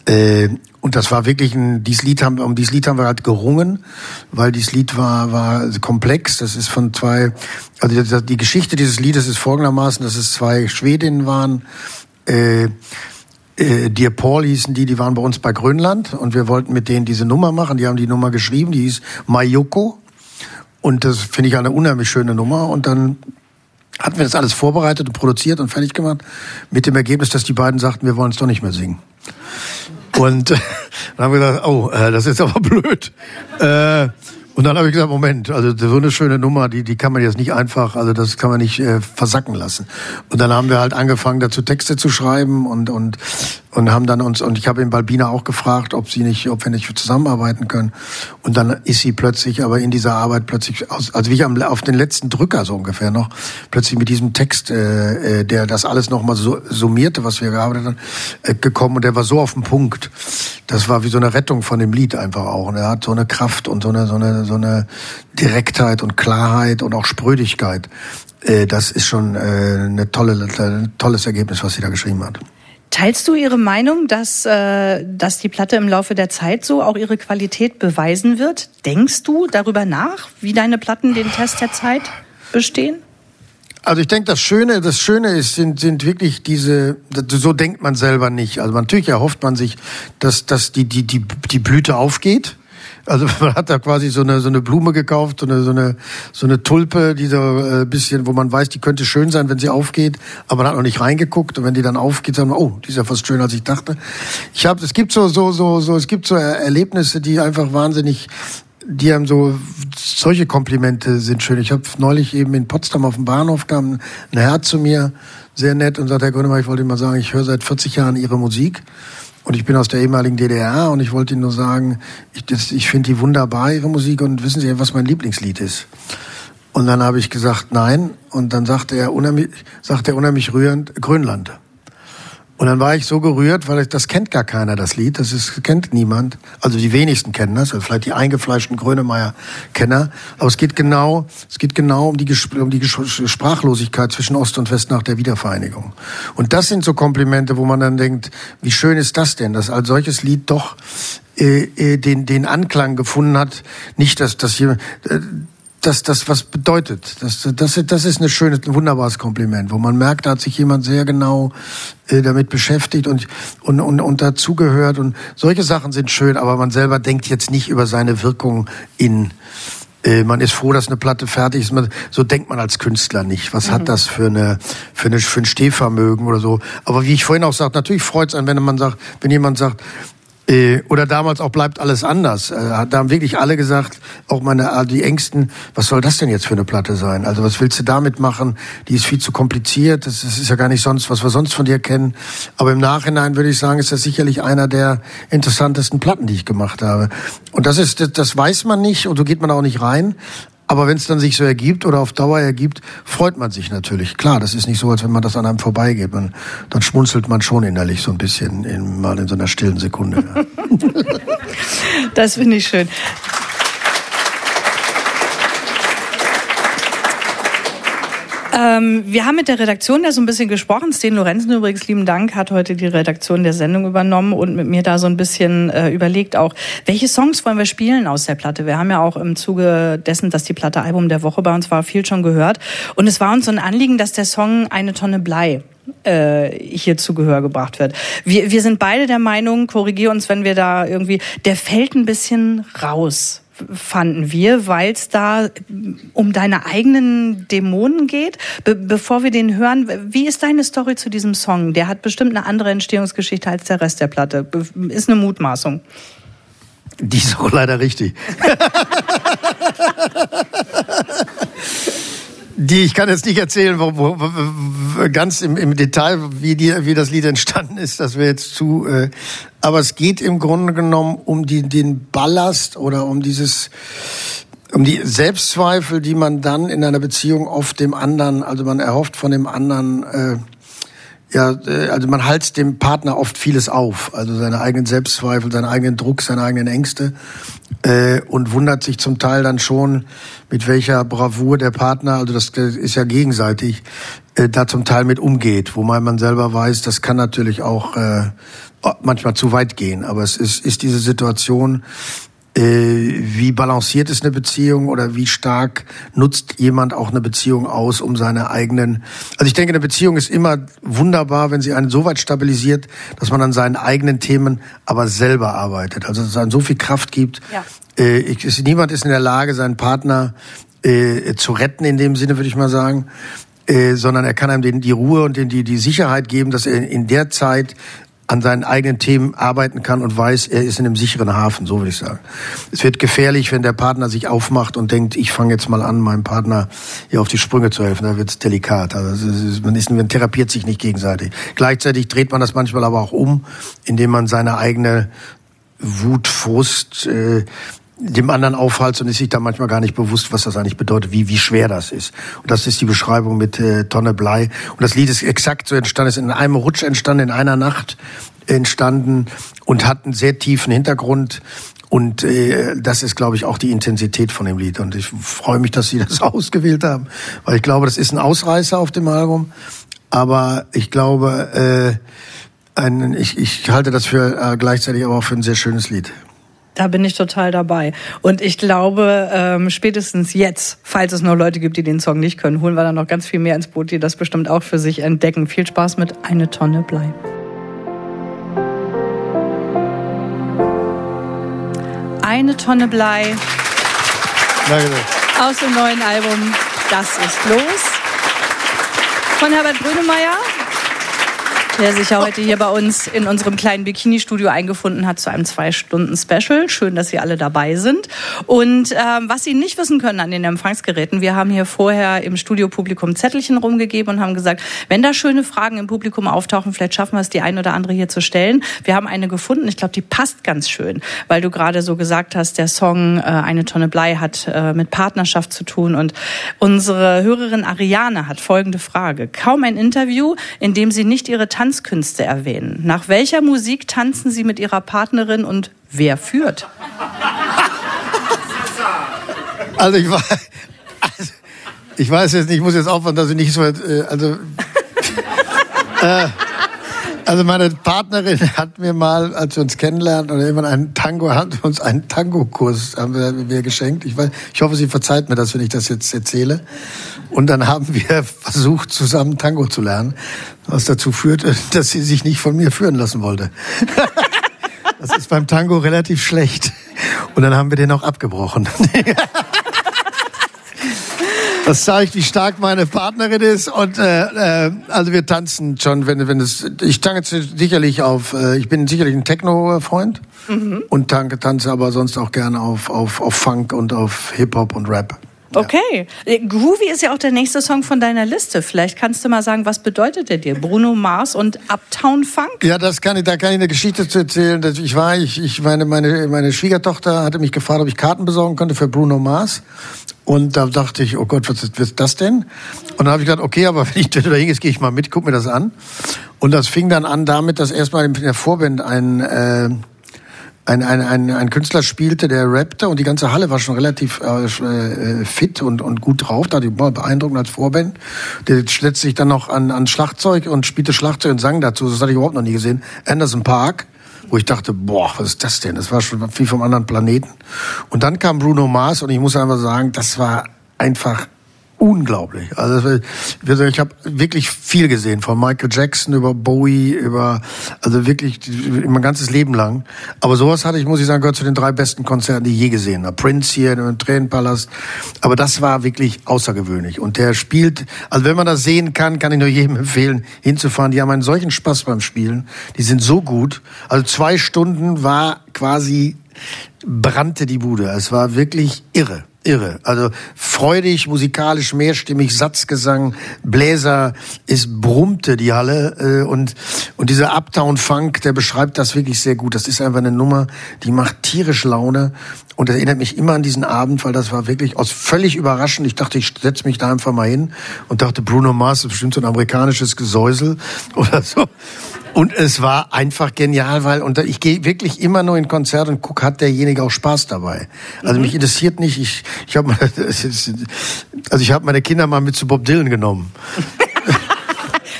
äh, und das war wirklich ein, dieses Lied haben, um dieses Lied haben wir halt gerungen, weil dieses Lied war, war komplex. Das ist von zwei, also die, Geschichte dieses Liedes ist folgendermaßen, dass es zwei Schwedinnen waren, äh, äh, Dear Paul hießen die, die waren bei uns bei Grönland und wir wollten mit denen diese Nummer machen. Die haben die Nummer geschrieben, die hieß Mayoko. Und das finde ich eine unheimlich schöne Nummer. Und dann hatten wir das alles vorbereitet und produziert und fertig gemacht. Mit dem Ergebnis, dass die beiden sagten, wir wollen es doch nicht mehr singen. Und äh, dann haben wir gesagt, oh, äh, das ist aber blöd. Äh, und dann habe ich gesagt, Moment, also so eine schöne Nummer, die, die kann man jetzt nicht einfach, also das kann man nicht äh, versacken lassen. Und dann haben wir halt angefangen, dazu Texte zu schreiben und und und haben dann uns und ich habe in Balbina auch gefragt, ob sie nicht, ob wir nicht zusammenarbeiten können. Und dann ist sie plötzlich, aber in dieser Arbeit plötzlich, aus, also wie ich am, auf den letzten Drücker so ungefähr noch, plötzlich mit diesem Text, äh, äh, der das alles nochmal so, summierte, was wir gearbeitet haben, äh, gekommen und der war so auf den Punkt. Das war wie so eine Rettung von dem Lied einfach auch. Und er hat so eine Kraft und so eine, so eine, so eine Direktheit und Klarheit und auch Sprödigkeit. Äh, das ist schon äh, eine tolle, ein tolles Ergebnis, was sie da geschrieben hat. Teilst du ihre Meinung, dass, äh, dass die Platte im Laufe der Zeit so auch ihre Qualität beweisen wird? Denkst du darüber nach, wie deine Platten den Test der Zeit bestehen? Also ich denke, das Schöne, das Schöne ist, sind, sind wirklich diese, so denkt man selber nicht. Also natürlich erhofft man sich, dass, dass die, die, die, die Blüte aufgeht. Also man hat da quasi so eine, so eine Blume gekauft, so eine, so eine, so eine Tulpe, die so äh, bisschen, wo man weiß, die könnte schön sein, wenn sie aufgeht, aber man hat noch nicht reingeguckt und wenn die dann aufgeht, sagt man, oh, die ist ja fast schöner, als ich dachte. Ich habe, es gibt so, so, so, so, es gibt so Erlebnisse, die einfach wahnsinnig die haben so solche Komplimente sind schön. Ich habe neulich eben in Potsdam auf dem Bahnhof kam ein Herr zu mir, sehr nett und sagt, Herr Grönemeyer, ich wollte Ihnen mal sagen, ich höre seit 40 Jahren Ihre Musik und ich bin aus der ehemaligen DDR und ich wollte Ihnen nur sagen, ich, ich finde die wunderbar, Ihre Musik und wissen Sie, was mein Lieblingslied ist? Und dann habe ich gesagt, nein. Und dann sagte er unheimlich, sagte er unheimlich rührend, Grönland. Und dann war ich so gerührt, weil ich, das kennt gar keiner, das Lied. Das ist, kennt niemand. Also die wenigsten kennen das, also vielleicht die eingefleischten Grönemeyer-Kenner. Aber es geht genau, es geht genau um die, um die Sprachlosigkeit zwischen Ost und West nach der Wiedervereinigung. Und das sind so Komplimente, wo man dann denkt, wie schön ist das denn, dass als solches Lied doch äh, äh, den, den Anklang gefunden hat. Nicht, dass, dass jemand, äh, dass das was bedeutet. Das, das, das ist ein wunderbares Kompliment, wo man merkt, da hat sich jemand sehr genau äh, damit beschäftigt und, und, und, und dazugehört. Und solche Sachen sind schön, aber man selber denkt jetzt nicht über seine Wirkung in äh, man ist froh, dass eine Platte fertig ist. Man, so denkt man als Künstler nicht. Was hat das für eine, für eine, für ein Stehvermögen oder so? Aber wie ich vorhin auch sagte, natürlich freut es einen, wenn man sagt, wenn jemand sagt, oder damals auch bleibt alles anders. Äh, da haben wirklich alle gesagt, auch meine äh, die Ängsten, was soll das denn jetzt für eine Platte sein? Also was willst du damit machen? Die ist viel zu kompliziert. Das, ist ja gar nicht sonst, was wir sonst von dir kennen. Aber im Nachhinein würde ich sagen, ist das sicherlich einer der interessantesten Platten, die ich gemacht habe. Und das ist, das weiß man nicht und so geht man auch nicht rein. Aber wenn es dann sich so ergibt oder auf Dauer ergibt, freut man sich natürlich. Klar, das ist nicht so, als wenn man das an einem vorbeigeht. Man, dann schmunzelt man schon innerlich so ein bisschen, in, mal in so einer stillen Sekunde. Das finde ich schön. Ähm, wir haben mit der Redaktion da so ein bisschen gesprochen. Sten Lorenzen übrigens, lieben Dank, hat heute die Redaktion der Sendung übernommen und mit mir da so ein bisschen äh, überlegt auch, welche Songs wollen wir spielen aus der Platte? Wir haben ja auch im Zuge dessen, dass die Platte Album der Woche bei uns war, viel schon gehört. Und es war uns so ein Anliegen, dass der Song Eine Tonne Blei äh, hier zu Gehör gebracht wird. Wir, wir sind beide der Meinung, korrigier uns, wenn wir da irgendwie, der fällt ein bisschen raus fanden wir, weil es da um deine eigenen Dämonen geht. Be bevor wir den hören, wie ist deine Story zu diesem Song? Der hat bestimmt eine andere Entstehungsgeschichte als der Rest der Platte. Ist eine Mutmaßung. Die ist auch leider richtig. Die, ich kann jetzt nicht erzählen, wo, wo, wo, ganz im, im Detail, wie, die, wie das Lied entstanden ist, das wäre jetzt zu. Äh, aber es geht im Grunde genommen um die, den Ballast oder um dieses, um die Selbstzweifel, die man dann in einer Beziehung oft dem anderen, also man erhofft von dem anderen. Äh, ja, äh, also man halst dem Partner oft vieles auf, also seine eigenen Selbstzweifel, seinen eigenen Druck, seine eigenen Ängste und wundert sich zum Teil dann schon, mit welcher Bravour der Partner, also das ist ja gegenseitig, äh, da zum Teil mit umgeht, wo man, selber weiß, das kann natürlich auch äh, manchmal zu weit gehen, aber es ist, ist diese Situation, äh, wie balanciert ist eine Beziehung oder wie stark nutzt jemand auch eine Beziehung aus, um seine eigenen. Also ich denke, eine Beziehung ist immer wunderbar, wenn sie einen so weit stabilisiert, dass man an seinen eigenen Themen aber selber arbeitet. Also dass es einen so viel Kraft gibt. Ja. Äh, ich, niemand ist in der Lage, seinen Partner äh, zu retten in dem Sinne, würde ich mal sagen. Äh, sondern er kann einem den, die Ruhe und den, die, die Sicherheit geben, dass er in der Zeit an seinen eigenen Themen arbeiten kann und weiß, er ist in einem sicheren Hafen, so würde ich sagen. Es wird gefährlich, wenn der Partner sich aufmacht und denkt, ich fange jetzt mal an, meinem Partner hier auf die Sprünge zu helfen. Da wird es delikat. Also man, ist, man therapiert sich nicht gegenseitig. Gleichzeitig dreht man das manchmal aber auch um, indem man seine eigene Wut, Frust, äh, dem anderen aufhalst und ist sich da manchmal gar nicht bewusst, was das eigentlich bedeutet, wie, wie schwer das ist. Und das ist die Beschreibung mit äh, Tonne Blei. Und das Lied ist exakt so entstanden, ist in einem Rutsch entstanden, in einer Nacht entstanden und hat einen sehr tiefen Hintergrund. Und äh, das ist, glaube ich, auch die Intensität von dem Lied. Und ich freue mich, dass Sie das ausgewählt haben, weil ich glaube, das ist ein Ausreißer auf dem Album. Aber ich glaube, äh, ein, ich, ich halte das für äh, gleichzeitig aber auch für ein sehr schönes Lied. Da bin ich total dabei. Und ich glaube, ähm, spätestens jetzt, falls es noch Leute gibt, die den Song nicht können, holen wir dann noch ganz viel mehr ins Boot, die das bestimmt auch für sich entdecken. Viel Spaß mit Eine Tonne Blei. Eine Tonne Blei. Danke. Aus dem neuen Album Das ist los. Von Herbert Grönemeyer der sich ja heute hier bei uns in unserem kleinen Bikini-Studio eingefunden hat zu einem Zwei-Stunden-Special. Schön, dass Sie alle dabei sind. Und ähm, was Sie nicht wissen können an den Empfangsgeräten, wir haben hier vorher im Studiopublikum Zettelchen rumgegeben und haben gesagt, wenn da schöne Fragen im Publikum auftauchen, vielleicht schaffen wir es, die ein oder andere hier zu stellen. Wir haben eine gefunden, ich glaube, die passt ganz schön, weil du gerade so gesagt hast, der Song äh, Eine Tonne Blei hat äh, mit Partnerschaft zu tun. Und unsere Hörerin Ariane hat folgende Frage. Kaum ein Interview, in dem sie nicht ihre Tanzkünste erwähnen. Nach welcher Musik tanzen Sie mit Ihrer Partnerin und wer führt? Also ich war, also ich weiß jetzt nicht, ich muss jetzt aufpassen, dass ich nicht so, äh, also, äh, also meine Partnerin hat mir mal, als wir uns kennenlernen, oder irgendwann einen Tango, hat uns einen Tango-Kurs haben wir mir geschenkt. Ich, weiß, ich hoffe, sie verzeiht mir das, wenn ich das jetzt erzähle. Und dann haben wir versucht, zusammen Tango zu lernen, was dazu führte, dass sie sich nicht von mir führen lassen wollte. Das ist beim Tango relativ schlecht. Und dann haben wir den auch abgebrochen. Das zeigt, wie stark meine Partnerin ist. Und äh, äh, also wir tanzen schon, wenn wenn es. Ich tanze sicherlich auf. Äh, ich bin sicherlich ein Techno-Freund mhm. und tanke, tanze aber sonst auch gerne auf auf auf Funk und auf Hip Hop und Rap. Okay. Äh, Groovy ist ja auch der nächste Song von deiner Liste. Vielleicht kannst du mal sagen, was bedeutet der dir? Bruno Mars und Uptown Funk? Ja, das kann ich, da kann ich eine Geschichte zu erzählen. Ich war, ich, ich meine, meine, meine Schwiegertochter hatte mich gefragt, ob ich Karten besorgen könnte für Bruno Mars. Und da dachte ich, oh Gott, was ist, was ist das denn? Und dann habe ich gedacht, okay, aber wenn ich da hingehe, gehe ich mal mit, guck mir das an. Und das fing dann an damit, dass erstmal in der Vorband ein, äh, ein, ein, ein, ein Künstler spielte, der rappte und die ganze Halle war schon relativ äh, äh, fit und, und gut drauf, da die beeindruckend als Vorband. Der setzte sich dann noch an, an Schlagzeug und spielte Schlagzeug und sang dazu. Das hatte ich überhaupt noch nie gesehen. Anderson Park wo ich dachte, boah, was ist das denn? Das war schon viel vom anderen Planeten. Und dann kam Bruno Mars und ich muss einfach sagen, das war einfach unglaublich. Also ich habe wirklich viel gesehen, von Michael Jackson über Bowie, über also wirklich mein ganzes Leben lang. Aber sowas hatte ich, muss ich sagen, gehört zu den drei besten Konzerten, die ich je gesehen habe. Prince hier im Tränenpalast. Aber das war wirklich außergewöhnlich. Und der spielt, also wenn man das sehen kann, kann ich nur jedem empfehlen, hinzufahren. Die haben einen solchen Spaß beim Spielen. Die sind so gut. Also zwei Stunden war quasi brannte die Bude. Es war wirklich irre irre. Also freudig, musikalisch, mehrstimmig, Satzgesang, Bläser, es brummte die Halle äh, und und dieser Uptown Funk, der beschreibt das wirklich sehr gut. Das ist einfach eine Nummer, die macht tierisch Laune und das erinnert mich immer an diesen Abend, weil das war wirklich aus völlig überraschend. Ich dachte, ich setze mich da einfach mal hin und dachte, Bruno Mars ist bestimmt so ein amerikanisches Gesäusel oder so. Und es war einfach genial, weil und ich gehe wirklich immer nur in Konzerte und guck, hat derjenige auch Spaß dabei. Also mhm. mich interessiert nicht, ich ich habe also ich habe meine Kinder mal mit zu Bob Dylan genommen.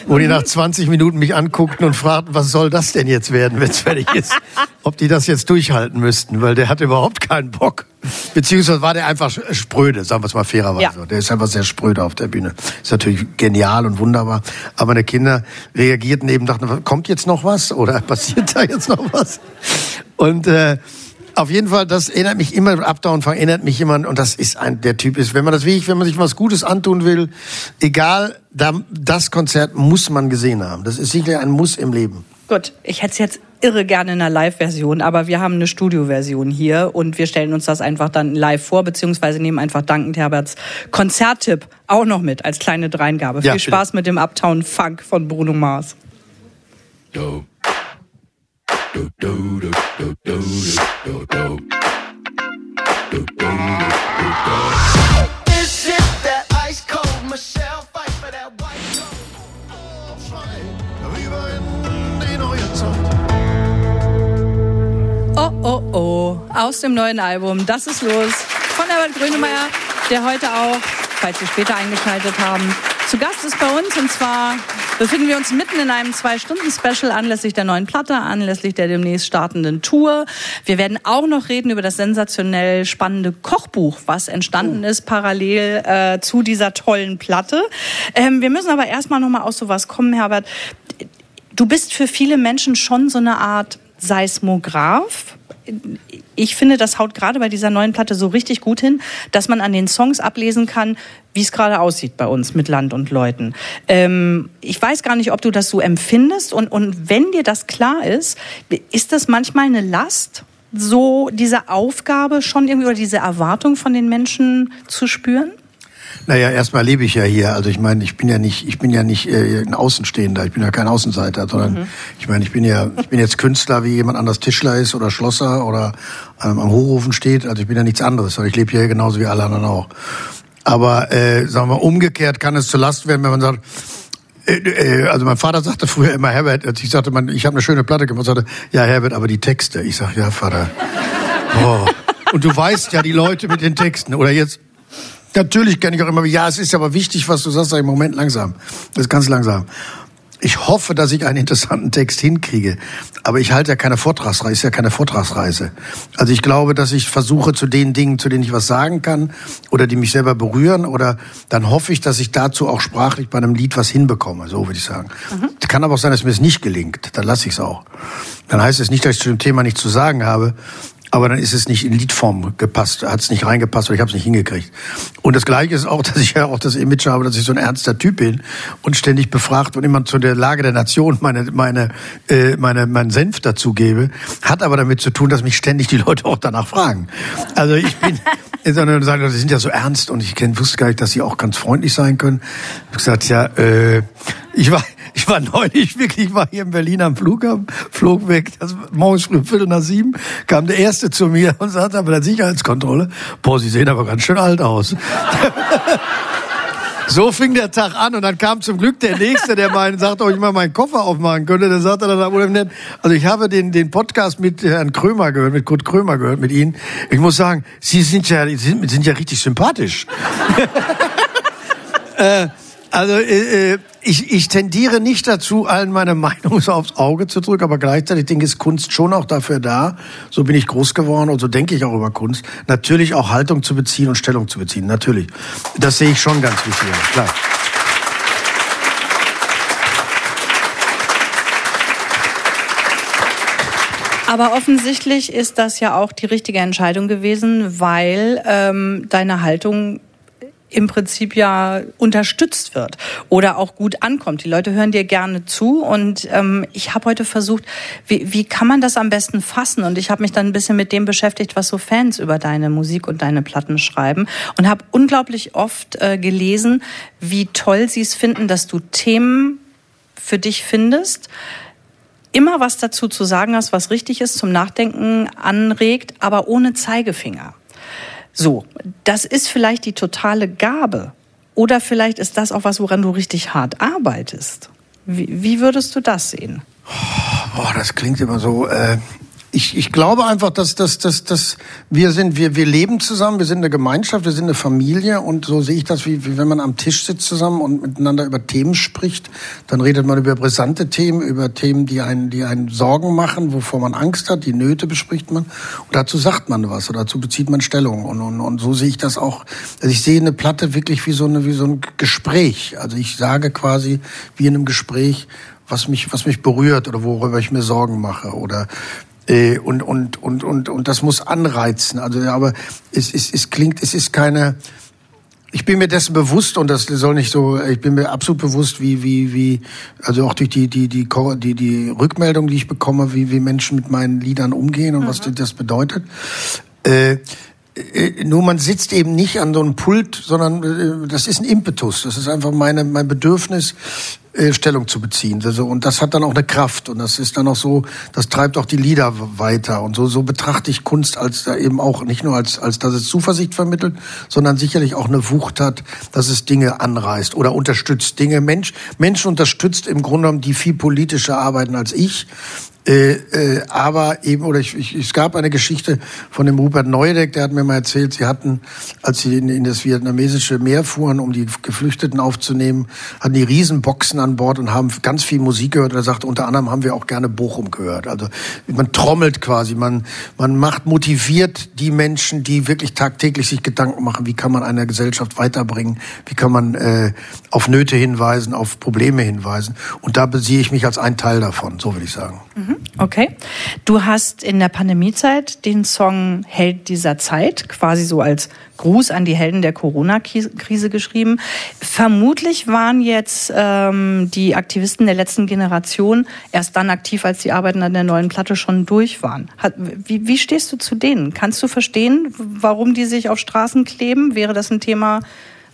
wo die nach 20 Minuten mich anguckten und fragten, was soll das denn jetzt werden, wenn es fertig ist? Ob die das jetzt durchhalten müssten, weil der hat überhaupt keinen Bock. Beziehungsweise war der einfach spröde, sagen wir es mal fairerweise. Ja. Der ist einfach sehr spröde auf der Bühne. Ist natürlich genial und wunderbar. Aber meine Kinder reagierten eben, dachten, kommt jetzt noch was? Oder passiert da jetzt noch was? Und äh, auf jeden Fall, das erinnert mich immer, Uptown erinnert mich immer, und das ist ein, der Typ ist, wenn man das wirklich, wenn man sich was Gutes antun will, egal, das Konzert muss man gesehen haben. Das ist sicher ein Muss im Leben. Gut, ich hätte es jetzt irre gerne in einer Live-Version, aber wir haben eine Studio-Version hier und wir stellen uns das einfach dann live vor, beziehungsweise nehmen einfach dankend Herberts Konzerttipp auch noch mit als kleine Dreingabe. Ja, Viel Spaß bitte. mit dem Uptown Funk von Bruno Mars. Do, do, do, do, do, do, do. Do, do, do, do, Is Oh, oh, oh. Aus dem neuen Album. Das ist los. Von Herbert Grönemeyer, der heute auch, falls Sie später eingeschaltet haben, zu Gast ist bei uns und zwar befinden wir uns mitten in einem Zwei-Stunden-Special anlässlich der neuen Platte, anlässlich der demnächst startenden Tour. Wir werden auch noch reden über das sensationell spannende Kochbuch, was entstanden ist parallel äh, zu dieser tollen Platte. Ähm, wir müssen aber erstmal noch mal aus sowas kommen, Herbert. Du bist für viele Menschen schon so eine Art Seismograph ich finde, das haut gerade bei dieser neuen Platte so richtig gut hin, dass man an den Songs ablesen kann, wie es gerade aussieht bei uns mit Land und Leuten. Ähm, ich weiß gar nicht, ob du das so empfindest und, und wenn dir das klar ist, ist das manchmal eine Last, so diese Aufgabe schon irgendwie oder diese Erwartung von den Menschen zu spüren? Naja, erstmal lebe ich ja hier. Also ich meine, ich bin ja nicht, ich bin ja nicht äh, ein Außenstehender, ich bin ja kein Außenseiter, sondern mhm. ich meine, ich bin ja, ich bin jetzt Künstler, wie jemand anders Tischler ist oder Schlosser oder ähm, am Hochofen steht. Also ich bin ja nichts anderes, sondern ich lebe hier genauso wie alle anderen auch. Aber äh, sagen wir umgekehrt kann es zur Last werden, wenn man sagt, äh, äh, also mein Vater sagte früher immer Herbert, ich sagte, man, ich habe eine schöne Platte gemacht, sagte, ja Herbert, aber die Texte. Ich sag, ja Vater. Oh. Und du weißt ja die Leute mit den Texten. Oder jetzt, Natürlich kenne ich auch immer, ja, es ist aber wichtig, was du sagst, im Moment langsam. Das ist ganz langsam. Ich hoffe, dass ich einen interessanten Text hinkriege. Aber ich halte ja keine Vortragsreise, ist ja keine Vortragsreise. Also ich glaube, dass ich versuche zu den Dingen, zu denen ich was sagen kann oder die mich selber berühren oder dann hoffe ich, dass ich dazu auch sprachlich bei einem Lied was hinbekomme, so würde ich sagen. Mhm. Kann aber auch sein, dass mir es nicht gelingt. Dann lasse ich es auch. Dann heißt es nicht, dass ich zu dem Thema nichts zu sagen habe. Aber dann ist es nicht in Liedform gepasst, hat es nicht reingepasst oder ich habe es nicht hingekriegt. Und das Gleiche ist auch, dass ich ja auch das Image habe, dass ich so ein ernster Typ bin und ständig befragt und immer zu der Lage der Nation meine, meine, äh, meine, meinen Senf dazugebe, hat aber damit zu tun, dass mich ständig die Leute auch danach fragen. Also ich bin, sondern sagen, sie sind ja so ernst und ich wusste gar nicht, dass sie auch ganz freundlich sein können. Ich habe gesagt, ja, äh, ich war, ich war neulich wirklich, ich war hier in Berlin am Flughafen, flog weg, das morgens früh Viertel nach sieben, kam der Erste zu mir und sagte bei der Sicherheitskontrolle, boah, Sie sehen aber ganz schön alt aus. So fing der Tag an und dann kam zum Glück der Nächste, der meinen sagte, ob ich mal meinen Koffer aufmachen könnte. Der sagte dann, also ich habe den, den Podcast mit Herrn Krömer gehört, mit Kurt Krömer gehört, mit Ihnen. Ich muss sagen, Sie sind ja, sind, sind ja richtig sympathisch. äh, also äh, äh, ich, ich tendiere nicht dazu, allen meine Meinung so aufs Auge zu drücken, aber gleichzeitig denke ich, ist Kunst schon auch dafür da. So bin ich groß geworden und so denke ich auch über Kunst. Natürlich auch Haltung zu beziehen und Stellung zu beziehen. Natürlich. Das sehe ich schon ganz wichtig. Klar. Aber offensichtlich ist das ja auch die richtige Entscheidung gewesen, weil ähm, deine Haltung im Prinzip ja unterstützt wird oder auch gut ankommt. Die Leute hören dir gerne zu und ähm, ich habe heute versucht, wie, wie kann man das am besten fassen? Und ich habe mich dann ein bisschen mit dem beschäftigt, was so Fans über deine Musik und deine Platten schreiben und habe unglaublich oft äh, gelesen, wie toll sie es finden, dass du Themen für dich findest, immer was dazu zu sagen hast, was richtig ist, zum Nachdenken anregt, aber ohne Zeigefinger. So, das ist vielleicht die totale Gabe. Oder vielleicht ist das auch was, woran du richtig hart arbeitest. Wie, wie würdest du das sehen? Boah, das klingt immer so. Äh, ich, ich glaube einfach, dass, dass, dass, dass wir sind, wir, wir leben zusammen, wir sind eine Gemeinschaft, wir sind eine Familie und so sehe ich das, wie, wie wenn man am Tisch sitzt zusammen und miteinander über Themen spricht, dann redet man über brisante Themen, über Themen, die einen, die einen Sorgen machen, wovor man Angst hat, die Nöte bespricht man und dazu sagt man was oder dazu bezieht man Stellung und, und, und so sehe ich das auch. Also ich sehe eine Platte wirklich wie so, eine, wie so ein Gespräch. Also ich sage quasi wie in einem Gespräch, was mich, was mich berührt oder worüber ich mir Sorgen mache oder und, und, und, und, und das muss anreizen. Also, aber es, es, es klingt, es ist keine, ich bin mir dessen bewusst und das soll nicht so, ich bin mir absolut bewusst, wie, wie, wie, also auch durch die, die, die, die, die Rückmeldung, die ich bekomme, wie, wie Menschen mit meinen Liedern umgehen und mhm. was das bedeutet. Äh, äh, nur man sitzt eben nicht an so einem Pult, sondern äh, das ist ein Impetus. Das ist einfach meine, mein Bedürfnis, äh, Stellung zu beziehen. Und das hat dann auch eine Kraft und das ist dann auch so, das treibt auch die Lieder weiter. Und so, so betrachte ich Kunst als eben auch nicht nur als, als dass es Zuversicht vermittelt, sondern sicherlich auch eine Wucht hat, dass es Dinge anreißt oder unterstützt. Dinge, Mensch, Menschen unterstützt im Grunde genommen, die viel politischer arbeiten als ich. Äh, äh, aber eben, oder ich, ich, es gab eine Geschichte von dem Rupert Neudeck, der hat mir mal erzählt, sie hatten, als sie in, in das vietnamesische Meer fuhren, um die Geflüchteten aufzunehmen, hatten die Riesenboxen an Bord und haben ganz viel Musik gehört. Er sagte, unter anderem haben wir auch gerne Bochum gehört. Also man trommelt quasi, man, man macht, motiviert die Menschen, die wirklich tagtäglich sich Gedanken machen, wie kann man eine Gesellschaft weiterbringen, wie kann man äh, auf Nöte hinweisen, auf Probleme hinweisen. Und da sehe ich mich als ein Teil davon, so würde ich sagen. Mhm. Okay. Du hast in der Pandemiezeit den Song Held dieser Zeit quasi so als Gruß an die Helden der Corona-Krise geschrieben. Vermutlich waren jetzt ähm, die Aktivisten der letzten Generation erst dann aktiv, als die Arbeiten an der neuen Platte schon durch waren. Hat, wie, wie stehst du zu denen? Kannst du verstehen, warum die sich auf Straßen kleben? Wäre das ein Thema,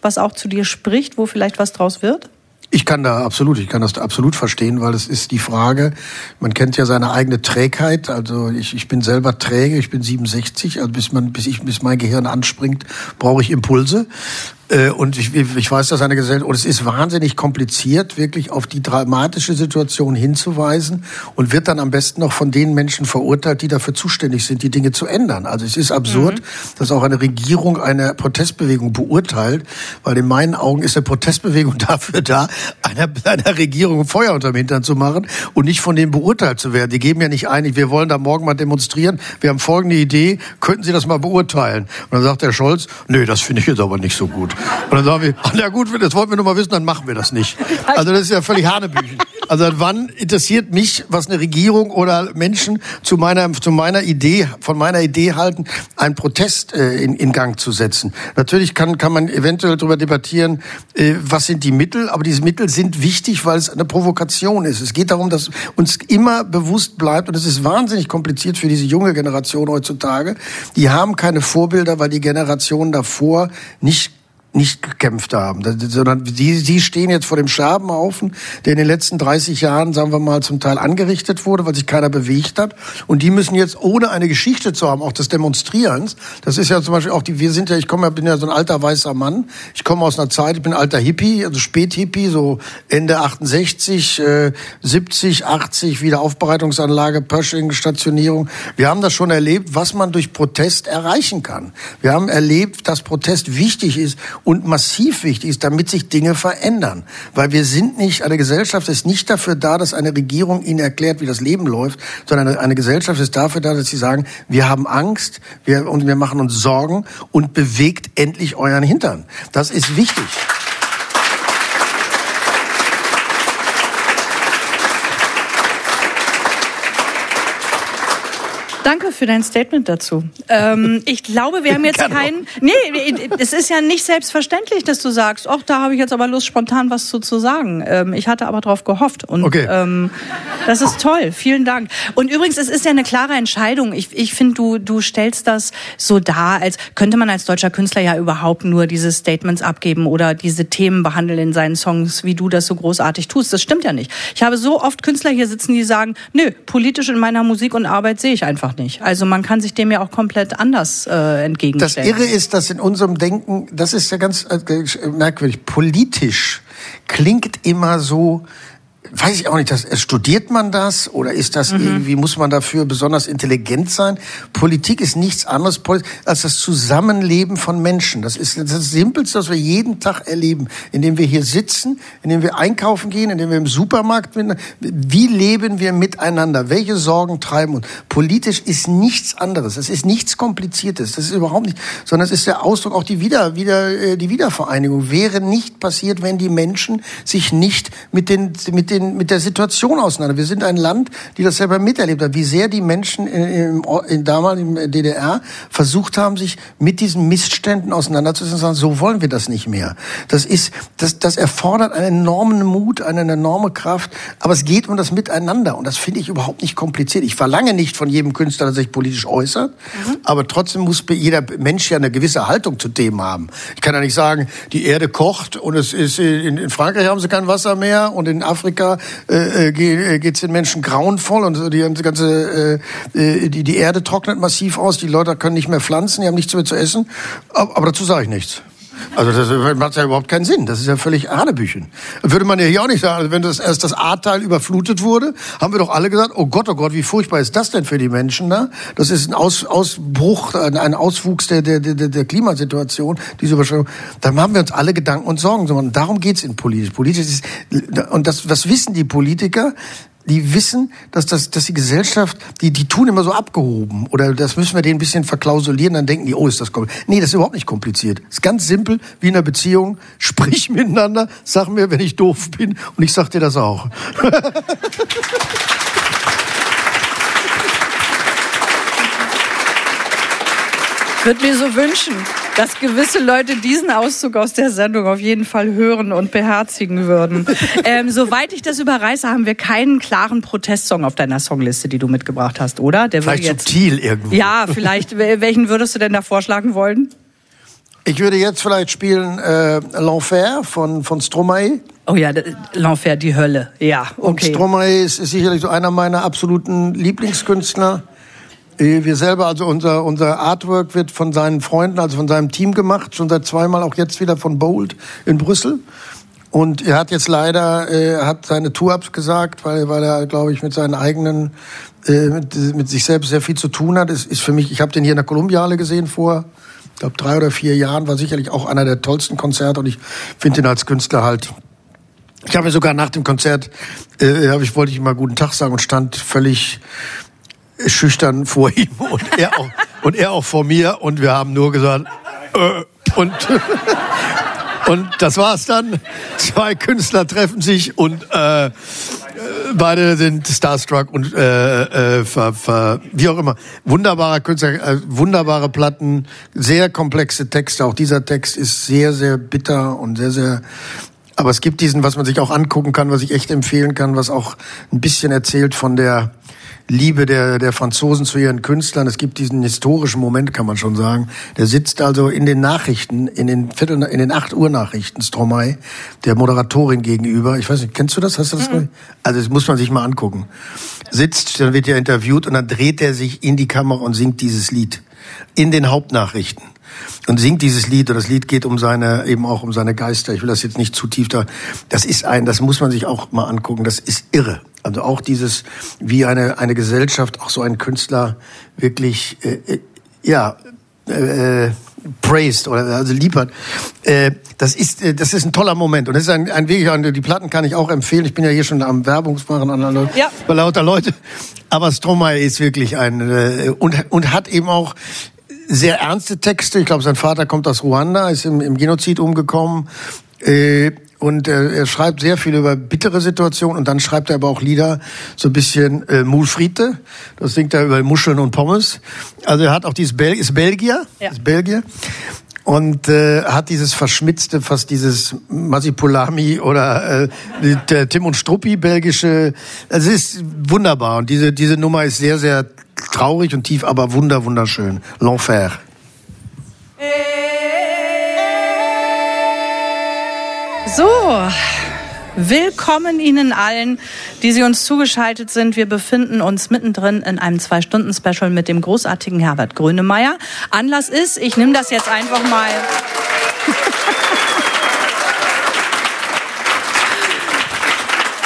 was auch zu dir spricht, wo vielleicht was draus wird? Ich kann da absolut, ich kann das absolut verstehen, weil es ist die Frage, man kennt ja seine eigene Trägheit, also ich, ich bin selber träge, ich bin 67, also bis man, bis ich, bis mein Gehirn anspringt, brauche ich Impulse. Äh, und ich, ich weiß, dass eine Gesellschaft, und es ist wahnsinnig kompliziert, wirklich auf die dramatische Situation hinzuweisen und wird dann am besten noch von den Menschen verurteilt, die dafür zuständig sind, die Dinge zu ändern. Also es ist absurd, mhm. dass auch eine Regierung eine Protestbewegung beurteilt, weil in meinen Augen ist eine Protestbewegung dafür da, einer, einer Regierung Feuer unterm Hintern zu machen und nicht von denen beurteilt zu werden. Die geben ja nicht ein, wir wollen da morgen mal demonstrieren, wir haben folgende Idee, könnten Sie das mal beurteilen? Und dann sagt der Scholz, nö, das finde ich jetzt aber nicht so gut. Und dann sagen wir, ach, na gut, das wollten wir nur mal wissen, dann machen wir das nicht. Also das ist ja völlig Hanebüchen. Also wann interessiert mich, was eine Regierung oder Menschen zu meiner, zu meiner Idee, von meiner Idee halten, einen Protest äh, in, in Gang zu setzen? Natürlich kann, kann man eventuell darüber debattieren, äh, was sind die Mittel, aber diese Mittel sind wichtig, weil es eine Provokation ist. Es geht darum, dass uns immer bewusst bleibt, und es ist wahnsinnig kompliziert für diese junge Generation heutzutage, die haben keine Vorbilder, weil die Generation davor nicht nicht gekämpft haben, sondern die, sie stehen jetzt vor dem Scherbenhaufen, der in den letzten 30 Jahren, sagen wir mal, zum Teil angerichtet wurde, weil sich keiner bewegt hat. Und die müssen jetzt, ohne eine Geschichte zu haben, auch des Demonstrierens, das ist ja zum Beispiel auch die, wir sind ja, ich komme ja, bin ja so ein alter weißer Mann, ich komme aus einer Zeit, ich bin alter Hippie, also Späthippie, so Ende 68, äh, 70, 80, Wiederaufbereitungsanlage, Pershing, Stationierung. Wir haben das schon erlebt, was man durch Protest erreichen kann. Wir haben erlebt, dass Protest wichtig ist und massiv wichtig ist, damit sich Dinge verändern. Weil wir sind nicht, eine Gesellschaft ist nicht dafür da, dass eine Regierung ihnen erklärt, wie das Leben läuft, sondern eine, eine Gesellschaft ist dafür da, dass sie sagen, wir haben Angst wir, und wir machen uns Sorgen und bewegt endlich euren Hintern. Das ist wichtig. Danke für dein Statement dazu. Ähm, ich glaube, wir haben jetzt keinen. Nee, es ist ja nicht selbstverständlich, dass du sagst, ach, da habe ich jetzt aber Lust, spontan was zu, zu sagen. Ähm, ich hatte aber darauf gehofft. Und okay. ähm, das ist toll. Vielen Dank. Und übrigens, es ist ja eine klare Entscheidung. Ich, ich finde, du, du stellst das so dar, als könnte man als deutscher Künstler ja überhaupt nur diese Statements abgeben oder diese Themen behandeln in seinen Songs, wie du das so großartig tust. Das stimmt ja nicht. Ich habe so oft Künstler hier sitzen, die sagen, nö, politisch in meiner Musik und Arbeit sehe ich einfach nicht. Also man kann sich dem ja auch komplett anders äh, entgegenstellen. Das Irre ist, dass in unserem Denken, das ist ja ganz äh, merkwürdig, politisch klingt immer so, weiß ich auch nicht, das, studiert man das oder ist das mhm. irgendwie, muss man dafür besonders intelligent sein? Politik ist nichts anderes als das Zusammenleben von Menschen. Das ist das Simpelste, was wir jeden Tag erleben, indem wir hier sitzen, indem wir einkaufen gehen, indem wir im Supermarkt sind. Wie leben wir miteinander? Welche Sorgen treiben uns? Politisch ist nichts anderes. Es ist nichts Kompliziertes. Das ist überhaupt nicht, sondern es ist der Ausdruck, auch die Wieder, wieder, äh, die Wiedervereinigung wäre nicht passiert, wenn die Menschen sich nicht mit den, mit den den, mit der Situation auseinander. Wir sind ein Land, die das selber miterlebt hat, wie sehr die Menschen in damaligen DDR versucht haben, sich mit diesen Missständen auseinanderzusetzen und sagen, so wollen wir das nicht mehr. Das ist, das, das erfordert einen enormen Mut, eine enorme Kraft, aber es geht um das Miteinander und das finde ich überhaupt nicht kompliziert. Ich verlange nicht von jedem Künstler, dass er sich politisch äußert, mhm. aber trotzdem muss jeder Mensch ja eine gewisse Haltung zu Themen haben. Ich kann ja nicht sagen, die Erde kocht und es ist in, in Frankreich haben sie kein Wasser mehr und in Afrika äh, äh geht es den Menschen grauenvoll und die ganze äh, äh, die, die Erde trocknet massiv aus, die Leute können nicht mehr pflanzen, die haben nichts mehr zu essen. Aber, aber dazu sage ich nichts. Also das macht ja überhaupt keinen Sinn. Das ist ja völlig Hanebüchen. Würde man ja hier auch nicht sagen. Also wenn das erst das Ahrtal überflutet wurde, haben wir doch alle gesagt, oh Gott, oh Gott, wie furchtbar ist das denn für die Menschen da? Das ist ein Aus, Ausbruch, ein Auswuchs der, der, der, der Klimasituation, diese Überschwemmung. Da haben wir uns alle Gedanken und Sorgen gemacht. Und darum geht's in Politik. Politisch ist, und das, das wissen die Politiker, die wissen, dass, das, dass die Gesellschaft, die, die tun immer so abgehoben. Oder das müssen wir denen ein bisschen verklausulieren, dann denken die, oh, ist das kompliziert. Nee, das ist überhaupt nicht kompliziert. Das ist ganz simpel, wie in einer Beziehung. Sprich miteinander, sag mir, wenn ich doof bin und ich sag dir das auch. würde mir so wünschen, dass gewisse Leute diesen Auszug aus der Sendung auf jeden Fall hören und beherzigen würden. Ähm, soweit ich das überreiße, haben wir keinen klaren Protestsong auf deiner Songliste, die du mitgebracht hast, oder? Der vielleicht jetzt, subtil irgendwo. Ja, vielleicht. Welchen würdest du denn da vorschlagen wollen? Ich würde jetzt vielleicht spielen äh, L'Enfer von, von Stromae. Oh ja, L'Enfer, die Hölle. Ja, okay. Und Stromae ist, ist sicherlich so einer meiner absoluten Lieblingskünstler. Äh, wir selber, also unser, unser Artwork wird von seinen Freunden, also von seinem Team gemacht, schon seit zweimal, auch jetzt wieder von Bold in Brüssel. Und er hat jetzt leider, äh, hat seine Tour abgesagt, weil, weil er, glaube ich, mit seinen eigenen, äh, mit, mit sich selbst sehr viel zu tun hat. Ist, ist für mich, ich habe den hier in der Kolumbiale gesehen vor, ich glaube, drei oder vier Jahren, war sicherlich auch einer der tollsten Konzerte und ich finde ihn als Künstler halt ich habe mir sogar nach dem Konzert, äh, ich wollte ich mal guten Tag sagen und stand völlig schüchtern vor ihm und er auch, und er auch vor mir und wir haben nur gesagt, äh, und Und das war's dann. Zwei Künstler treffen sich und äh, beide sind starstruck und äh, äh, ver, ver, wie auch immer. Wunderbarer Künstler, äh, wunderbare Platten, sehr komplexe Texte. Auch dieser Text ist sehr, sehr bitter und sehr, sehr aber es gibt diesen, was man sich auch angucken kann, was ich echt empfehlen kann, was auch ein bisschen erzählt von der Liebe der, der Franzosen zu ihren Künstlern. Es gibt diesen historischen Moment, kann man schon sagen. Der sitzt also in den Nachrichten, in den Viertel, in den 8 Uhr Nachrichten, Stromae, der Moderatorin gegenüber. Ich weiß nicht, kennst du das? Hast du das? Mhm. Also, das muss man sich mal angucken. Sitzt, dann wird er interviewt und dann dreht er sich in die Kamera und singt dieses Lied. In den Hauptnachrichten und singt dieses Lied und das Lied geht um seine eben auch um seine Geister. Ich will das jetzt nicht zu tief da. Das ist ein, das muss man sich auch mal angucken. Das ist irre. Also auch dieses, wie eine eine Gesellschaft, auch so ein Künstler wirklich äh, äh ja äh, praised oder also liefert. Äh, das ist äh, das ist ein toller Moment und das ist ein, ein Weg. Die Platten kann ich auch empfehlen. Ich bin ja hier schon am Werbungsmachen an ja. bei lauter Leute. Aber Stromae ist wirklich ein äh, und und hat eben auch sehr ernste Texte. Ich glaube, sein Vater kommt aus Ruanda, ist im, im Genozid umgekommen. Äh, und er, er schreibt sehr viel über bittere Situationen und dann schreibt er aber auch Lieder, so ein bisschen äh, Mulfriede. Das singt er über Muscheln und Pommes. Also er hat auch dieses Bel ist Belgier, ja. ist Belgier und äh, hat dieses verschmitzte, fast dieses Masipulami oder äh, der Tim und Struppi belgische. Es ist wunderbar und diese diese Nummer ist sehr sehr traurig und tief, aber wunder wunderschön. L'enfer. So, willkommen Ihnen allen, die Sie uns zugeschaltet sind. Wir befinden uns mittendrin in einem Zwei-Stunden-Special mit dem großartigen Herbert Grönemeyer. Anlass ist, ich nehme das jetzt einfach mal.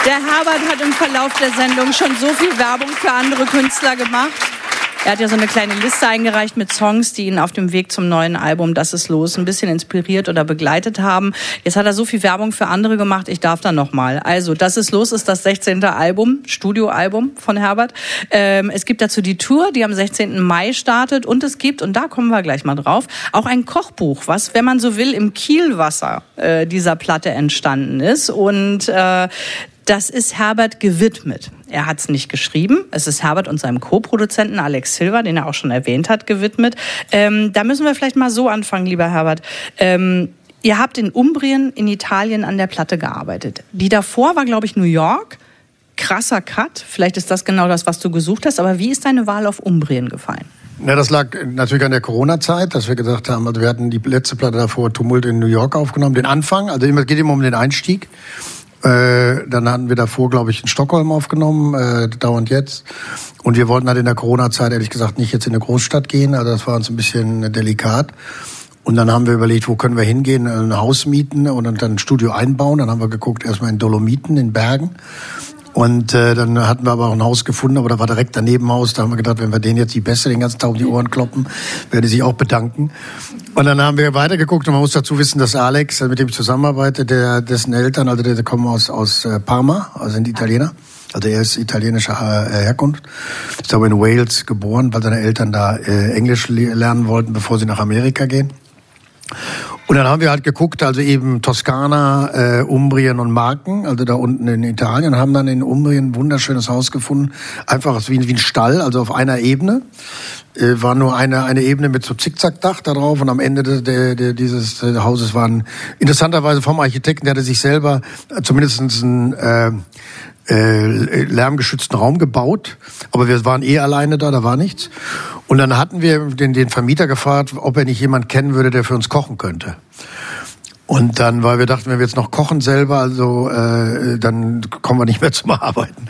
Der Herbert hat im Verlauf der Sendung schon so viel Werbung für andere Künstler gemacht. Er hat ja so eine kleine Liste eingereicht mit Songs, die ihn auf dem Weg zum neuen Album Das ist los ein bisschen inspiriert oder begleitet haben. Jetzt hat er so viel Werbung für andere gemacht, ich darf da noch mal. Also, Das ist los ist das 16. Album, Studioalbum von Herbert. Ähm, es gibt dazu die Tour, die am 16. Mai startet und es gibt, und da kommen wir gleich mal drauf, auch ein Kochbuch, was, wenn man so will, im Kielwasser äh, dieser Platte entstanden ist. Und äh, das ist Herbert gewidmet. Er hat es nicht geschrieben. Es ist Herbert und seinem Co-Produzenten Alex Silva, den er auch schon erwähnt hat, gewidmet. Ähm, da müssen wir vielleicht mal so anfangen, lieber Herbert. Ähm, ihr habt in Umbrien in Italien an der Platte gearbeitet. Die davor war, glaube ich, New York. Krasser Cut. Vielleicht ist das genau das, was du gesucht hast. Aber wie ist deine Wahl auf Umbrien gefallen? Na, das lag natürlich an der Corona-Zeit, dass wir gesagt haben, also wir hatten die letzte Platte davor Tumult in New York aufgenommen, den Anfang, also es geht immer um den Einstieg. Äh, dann hatten wir davor, glaube ich, in Stockholm aufgenommen, äh, dauernd jetzt. Und wir wollten halt in der Corona-Zeit, ehrlich gesagt, nicht jetzt in eine Großstadt gehen. Also das war uns ein bisschen delikat. Und dann haben wir überlegt, wo können wir hingehen, ein Haus mieten und dann ein Studio einbauen. Dann haben wir geguckt, erstmal in Dolomiten, in Bergen. Und äh, dann hatten wir aber auch ein Haus gefunden, aber da war direkt daneben Haus. Da haben wir gedacht, wenn wir denen jetzt die Beste den ganzen Tag um die Ohren kloppen, werde ich sich auch bedanken. Und dann haben wir weitergeguckt und man muss dazu wissen, dass Alex, mit dem ich zusammenarbeite, der, dessen Eltern, also der, der kommen aus, aus äh, Parma, also sind Italiener. Also er ist italienischer äh, Herkunft, ist aber in Wales geboren, weil seine Eltern da äh, Englisch lernen wollten, bevor sie nach Amerika gehen. Und dann haben wir halt geguckt, also eben Toskana, äh, Umbrien und Marken, also da unten in Italien, haben dann in Umbrien ein wunderschönes Haus gefunden, einfach wie, wie ein Stall, also auf einer Ebene. Äh, war nur eine, eine Ebene mit so Zickzackdach da drauf und am Ende de, de, de, dieses äh, Hauses waren interessanterweise vom Architekten, der hatte sich selber äh, zumindest ein äh, äh, lärmgeschützten Raum gebaut, aber wir waren eh alleine da, da war nichts. Und dann hatten wir den, den Vermieter gefragt, ob er nicht jemand kennen würde, der für uns kochen könnte. Und dann, weil wir dachten, wenn wir jetzt noch kochen selber, also äh, dann kommen wir nicht mehr zum Arbeiten.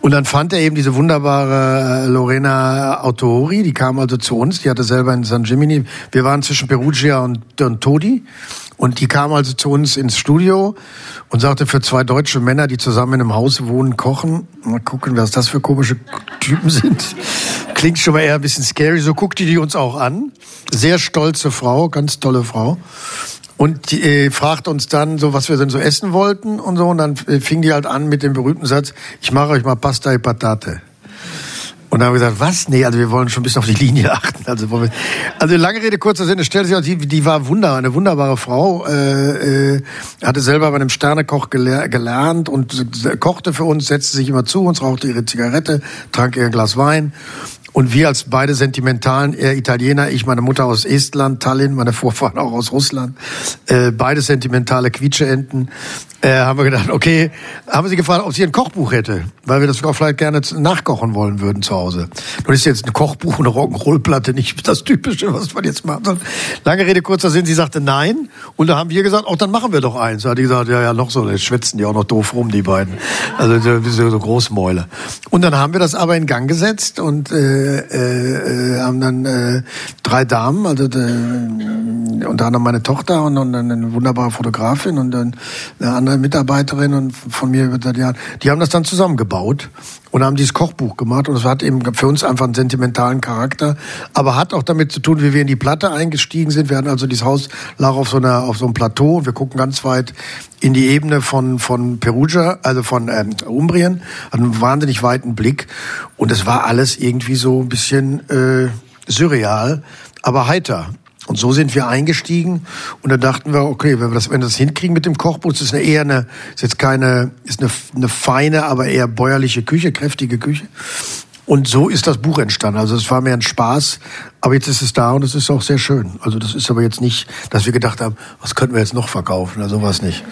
Und dann fand er eben diese wunderbare äh, Lorena Autori, die kam also zu uns, die hatte selber in San Gimini, wir waren zwischen Perugia und, und Todi und die kam also zu uns ins Studio und sagte, für zwei deutsche Männer, die zusammen in einem Haus wohnen, kochen, mal gucken, was das für komische Typen sind. Klingt schon mal eher ein bisschen scary. So guckte die uns auch an. Sehr stolze Frau, ganz tolle Frau. Und die, äh, fragt uns dann so, was wir denn so essen wollten und so. Und dann äh, fing die halt an mit dem berühmten Satz, ich mache euch mal Pasta e Patate. Und dann haben wir gesagt, was? Nee, also wir wollen schon ein bisschen auf die Linie achten. Also, wir, also lange Rede, kurzer Sinn, es stellte sich aus, die, die war wunder, eine wunderbare Frau, äh, äh, hatte selber bei einem Sternekoch geler gelernt und kochte für uns, setzte sich immer zu uns, rauchte ihre Zigarette, trank ihr Glas Wein. Und wir als beide Sentimentalen, er Italiener, ich meine Mutter aus Estland, Tallinn, meine Vorfahren auch aus Russland, äh, beide sentimentale Quietscheenten, äh, haben wir gedacht, okay, haben sie gefragt, ob sie ein Kochbuch hätte, weil wir das vielleicht gerne nachkochen wollen würden zu Hause. Nun ist jetzt ein Kochbuch, eine Rock'n'Roll-Platte nicht das Typische, was man jetzt machen soll. Lange Rede, kurzer Sinn, sie sagte nein. Und da haben wir gesagt, auch dann machen wir doch eins. Da hat die gesagt, ja, ja, noch so, jetzt schwätzen die auch noch doof rum, die beiden. Also so, so Großmäule. Und dann haben wir das aber in Gang gesetzt und äh, äh, haben dann äh, drei Damen, also äh, unter anderem meine Tochter und, und eine wunderbare Fotografin und eine andere Mitarbeiterin und von mir über seit Jahren, die haben das dann zusammengebaut und haben dieses Kochbuch gemacht. Und es hat eben für uns einfach einen sentimentalen Charakter, aber hat auch damit zu tun, wie wir in die Platte eingestiegen sind. Wir hatten also dieses Haus lag auf so einer auf so einem Plateau. Und wir gucken ganz weit in die Ebene von von Perugia, also von ähm, Umbrien, hat einen wahnsinnig weiten Blick. Und es war alles irgendwie so ein bisschen äh, surreal, aber heiter. Und so sind wir eingestiegen und da dachten wir, okay, wenn wir das, wenn wir das hinkriegen mit dem Kochbuch, das ist eine eher eine, ist jetzt keine, ist eine, eine feine, aber eher bäuerliche Küche, kräftige Küche. Und so ist das Buch entstanden. Also es war mehr ein Spaß, aber jetzt ist es da und es ist auch sehr schön. Also das ist aber jetzt nicht, dass wir gedacht haben, was könnten wir jetzt noch verkaufen oder sowas nicht.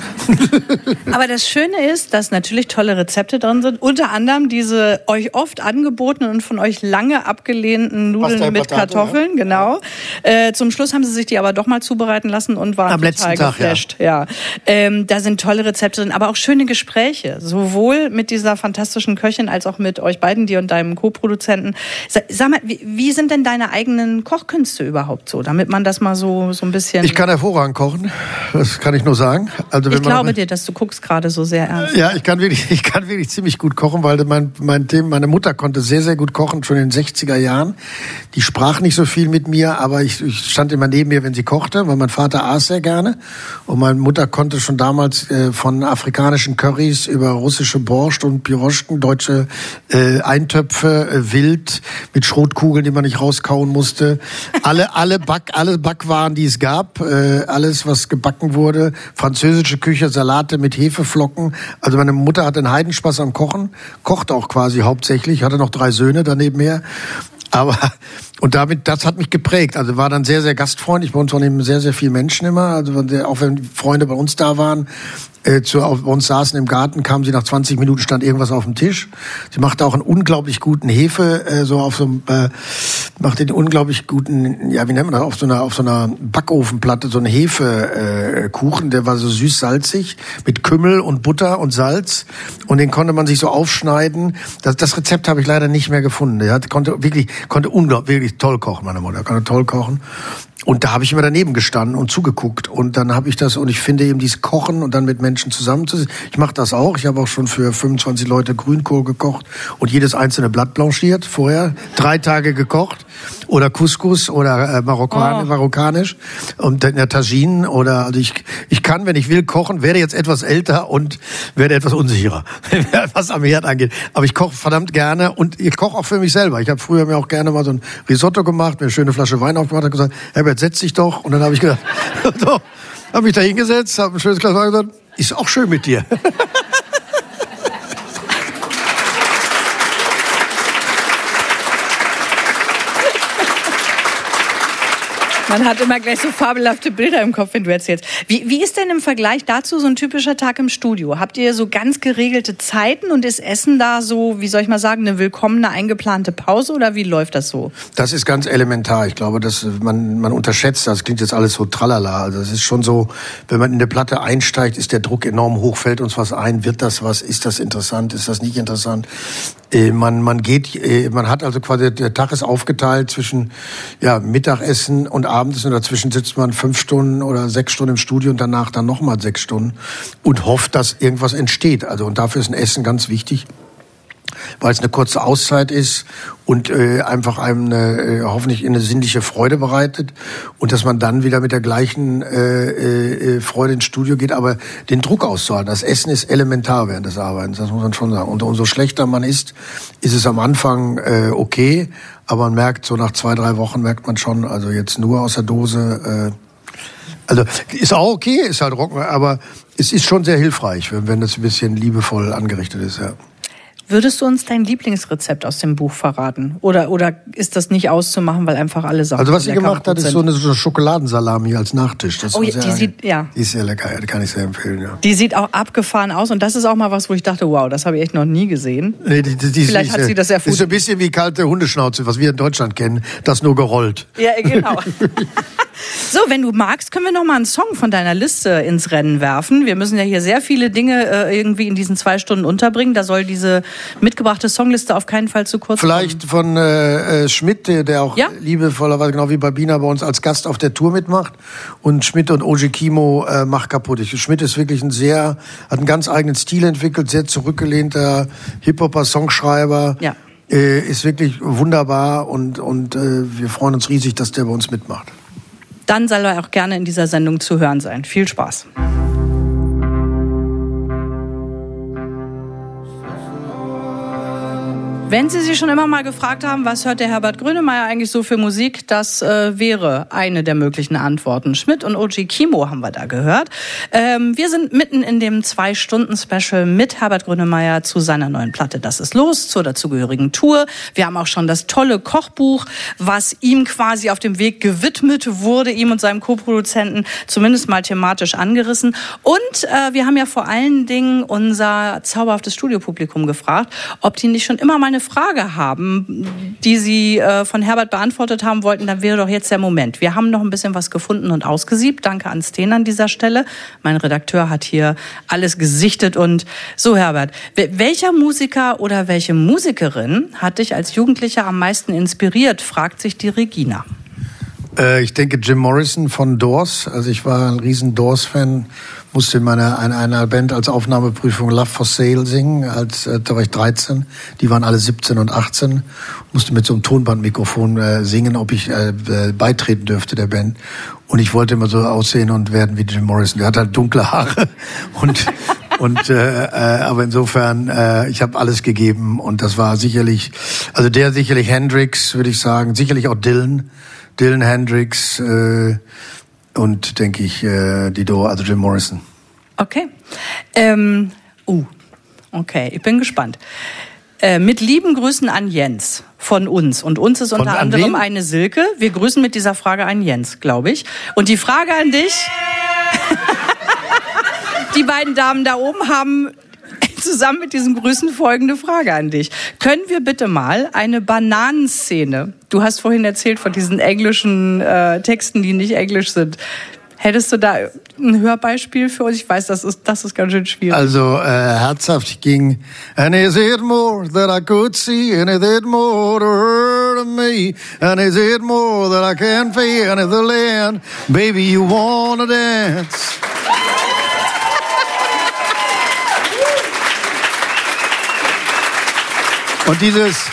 aber das Schöne ist, dass natürlich tolle Rezepte drin sind. Unter anderem diese euch oft angebotenen und von euch lange abgelehnten Nudeln mit Potato, Kartoffeln, ja. genau. Äh, zum Schluss haben sie sich die aber doch mal zubereiten lassen und waren Am total Tag, geflasht. Ja. ja. Ähm, da sind tolle Rezepte drin, aber auch schöne Gespräche. Sowohl mit dieser fantastischen Köchin als auch mit euch beiden, dir und deinem Co-Produzenten. Sag mal, wie, wie sind denn deine eigenen eigenen Kochkünste überhaupt so, damit man das mal so, so ein bisschen. Ich kann hervorragend kochen, das kann ich nur sagen. Also, ich glaube dir, dass du guckst gerade so sehr ernst. Ja, ich kann wirklich, ich kann wirklich ziemlich gut kochen, weil mein, mein Thema, meine Mutter konnte sehr, sehr gut kochen, schon in den 60er Jahren. Die sprach nicht so viel mit mir, aber ich, ich stand immer neben mir, wenn sie kochte, weil mein Vater aß sehr gerne. Und meine Mutter konnte schon damals äh, von afrikanischen Currys über russische Borscht und Piroschken, deutsche äh, Eintöpfe, äh, wild mit Schrotkugeln, die man nicht rauskauen musste musste. Alle, alle, Back, alle Backwaren, die es gab, äh, alles, was gebacken wurde, französische Küche, Salate mit Hefeflocken. Also meine Mutter hatte einen Heidenspaß am Kochen, kocht auch quasi hauptsächlich, hatte noch drei Söhne daneben her. Aber und damit, das hat mich geprägt. Also war dann sehr, sehr gastfreundlich. Bei uns waren eben sehr, sehr viele Menschen immer. Also auch wenn Freunde bei uns da waren, äh, zu, auf, uns saßen im Garten, kamen sie nach 20 Minuten, stand irgendwas auf dem Tisch. Sie machte auch einen unglaublich guten Hefe, äh, so auf so einem, äh, machte den unglaublich guten, ja, wie nennt man das, auf so einer, auf so einer Backofenplatte, so einen Hefekuchen, äh, der war so süß-salzig, mit Kümmel und Butter und Salz. Und den konnte man sich so aufschneiden. Das, das Rezept habe ich leider nicht mehr gefunden. Er konnte wirklich, konnte unglaublich, wirklich toll kochen, meine Mutter, konnte toll kochen. Und da habe ich immer daneben gestanden und zugeguckt. Und dann habe ich das, und ich finde eben dieses Kochen und dann mit Menschen zusammen zu Ich mache das auch. Ich habe auch schon für 25 Leute Grünkohl gekocht und jedes einzelne Blatt blanchiert vorher. Drei Tage gekocht. Oder Couscous oder äh, Marokkan oh. marokkanisch. Und in der Tagine oder, also ich, ich kann, wenn ich will, kochen, werde jetzt etwas älter und werde etwas unsicherer, was am Herd angeht. Aber ich koche verdammt gerne und ich koche auch für mich selber. Ich habe früher mir auch gerne mal so ein Risotto gemacht, mir eine schöne Flasche Wein aufgemacht und gesagt, Herbert, Herbert, setz dich doch. Und dann habe ich gedacht, so, habe mich da hingesetzt, habe ein schönes Glas gesagt, ist auch schön mit dir. Man hat immer gleich so fabelhafte Bilder im Kopf, wenn du erzählst. Wie, wie ist denn im Vergleich dazu so ein typischer Tag im Studio? Habt ihr so ganz geregelte Zeiten und ist Essen da so, wie soll ich mal sagen, eine willkommene eingeplante Pause oder wie läuft das so? Das ist ganz elementar. Ich glaube, dass man, man unterschätzt das. Klingt jetzt alles so tralala. Also es ist schon so, wenn man in der Platte einsteigt, ist der Druck enorm hoch. Fällt uns was ein? Wird das was? Ist das interessant? Ist das nicht interessant? Äh, man, man geht, äh, man hat also quasi, der Tag ist aufgeteilt zwischen, ja, Mittagessen und Abend abends und dazwischen sitzt man fünf Stunden oder sechs Stunden im Studio und danach dann nochmal sechs Stunden und hofft, dass irgendwas entsteht. Also und dafür ist ein Essen ganz wichtig. weil es eine kurze Auszeit ist und äh, einfach einem eine, äh, hoffentlich eine sinnliche Freude bereitet und dass man dann wieder mit der gleichen äh, äh, Freude ins Studio geht, aber den Druck auszuhalten. Das Essen ist elementar während des Arbeitens, das muss man schon sagen. Und umso schlechter man ist, ist es am Anfang äh, okay, aber man merkt so nach zwei, drei Wochen merkt man schon, also jetzt nur aus der Dose. Äh, also ist auch okay, ist halt Rock, aber es ist schon sehr hilfreich, wenn, wenn das ein bisschen liebevoll angerichtet ist, ja. Würdest du uns dein Lieblingsrezept aus dem Buch verraten? Oder, oder ist das nicht auszumachen, weil einfach alle Sachen Also was sie gemacht hat, ist so eine, so eine Schokoladensalami als Nachtisch. Das oh, ja, die sieht, ja. Die ist sehr lecker, ja, die kann ich sehr empfehlen, ja. Die sieht auch abgefahren aus und das ist auch mal was, wo ich dachte, wow, das habe ich echt noch nie gesehen. Nee, die, die, die Vielleicht ist, hat sie das erfunden. Ist so ein bisschen wie kalte Hundeschnauze, was wir in Deutschland kennen, das nur gerollt. Ja, genau. so, wenn du magst, können wir noch mal einen Song von deiner Liste ins Rennen werfen. Wir müssen ja hier sehr viele Dinge äh, irgendwie in diesen zwei Stunden unterbringen. Da soll diese mitgebrachte Songliste auf keinen Fall zu kurz Vielleicht kommen. von äh, äh, Schmidt, der, der auch Ja. liebevollerweise, genau wie Babina, bei uns als Gast auf der Tour mitmacht. Und Schmidt und Oji Kimo äh, macht kaputt. Ich, Schmidt ist wirklich ein sehr, hat einen ganz eigenen Stil entwickelt, sehr zurückgelehnter Hip-Hopper, Songschreiber. Ja. Äh, ist wirklich wunderbar und, und äh, wir freuen uns riesig, dass der bei uns mitmacht. Dann soll er auch gerne in dieser Sendung zu hören sein. Viel Spaß. Wenn Sie sich schon immer mal gefragt haben, was hört der Herbert Grönemeyer eigentlich so für Musik, das äh, wäre eine der möglichen Antworten. Schmidt und OG Kimo haben wir da gehört. Ähm, wir sind mitten in dem Zwei-Stunden-Special mit Herbert Grönemeyer zu seiner neuen Platte Das ist los, zur dazugehörigen Tour. Wir haben auch schon das tolle Kochbuch, was ihm quasi auf dem Weg gewidmet wurde, ihm und seinem Co-Produzenten zumindest mal thematisch angerissen. Und äh, wir haben ja vor allen Dingen unser zauberhaftes Studiopublikum gefragt, ob die nicht schon immer mal eine Frage haben, die sie äh, von Herbert beantwortet haben wollten, dann wäre doch jetzt der Moment. Wir haben noch ein bisschen was gefunden und ausgesiebt. Danke an Sten an dieser Stelle. Mein Redakteur hat hier alles gesichtet und so Herbert, wel- welcher Musiker oder welche Musikerin hat dich als Jugendlicher am meisten inspiriert, fragt sich die Regina. Äh, ich denke Jim Morrison von Doors. Also ich war ein riesen Doors-Fan, musste in meiner einer, einer Band als Aufnahmeprüfung Love for Sale singen, als äh, da war ich 13. Die waren alle 17 und 18. Musste mit so einem Tonbandmikrofon äh, singen, ob ich äh, äh, beitreten dürfte der Band. Und ich wollte immer so aussehen und werden wie Jim Morrison. Der hat halt dunkle Haare und und äh, äh, aber insofern, äh, ich habe alles gegeben und das war sicherlich, also der sicherlich Hendrix, würde ich sagen, sicherlich auch Dylan, Dylan Hendrix äh, und denke ich äh, Dido, also Jim Morrison. Okay. Ähm, uh, okay, ich bin gespannt. Äh, mit lieben Grüßen an Jens von uns. Und uns ist Von- unter an anderem wen? eine Silke. Wir grüßen mit dieser Frage einen Jens, glaube ich. Und die Frage an dich. die beiden Damen da oben haben zusammen mit diesen Grüßen folgende Frage an dich. Können wir bitte mal eine Bananenszene, du hast vorhin erzählt von diesen englischen äh, Texten, die nicht englisch sind. Hättest du da ein Hörbeispiel für uns? Ich weiß, das ist, das ist ganz schön schwierig. Also äh, herzhaft ging And is it more that I could see And is it more to hurt me And is it more that I can feel And is the land Baby you wanna dance Und dieses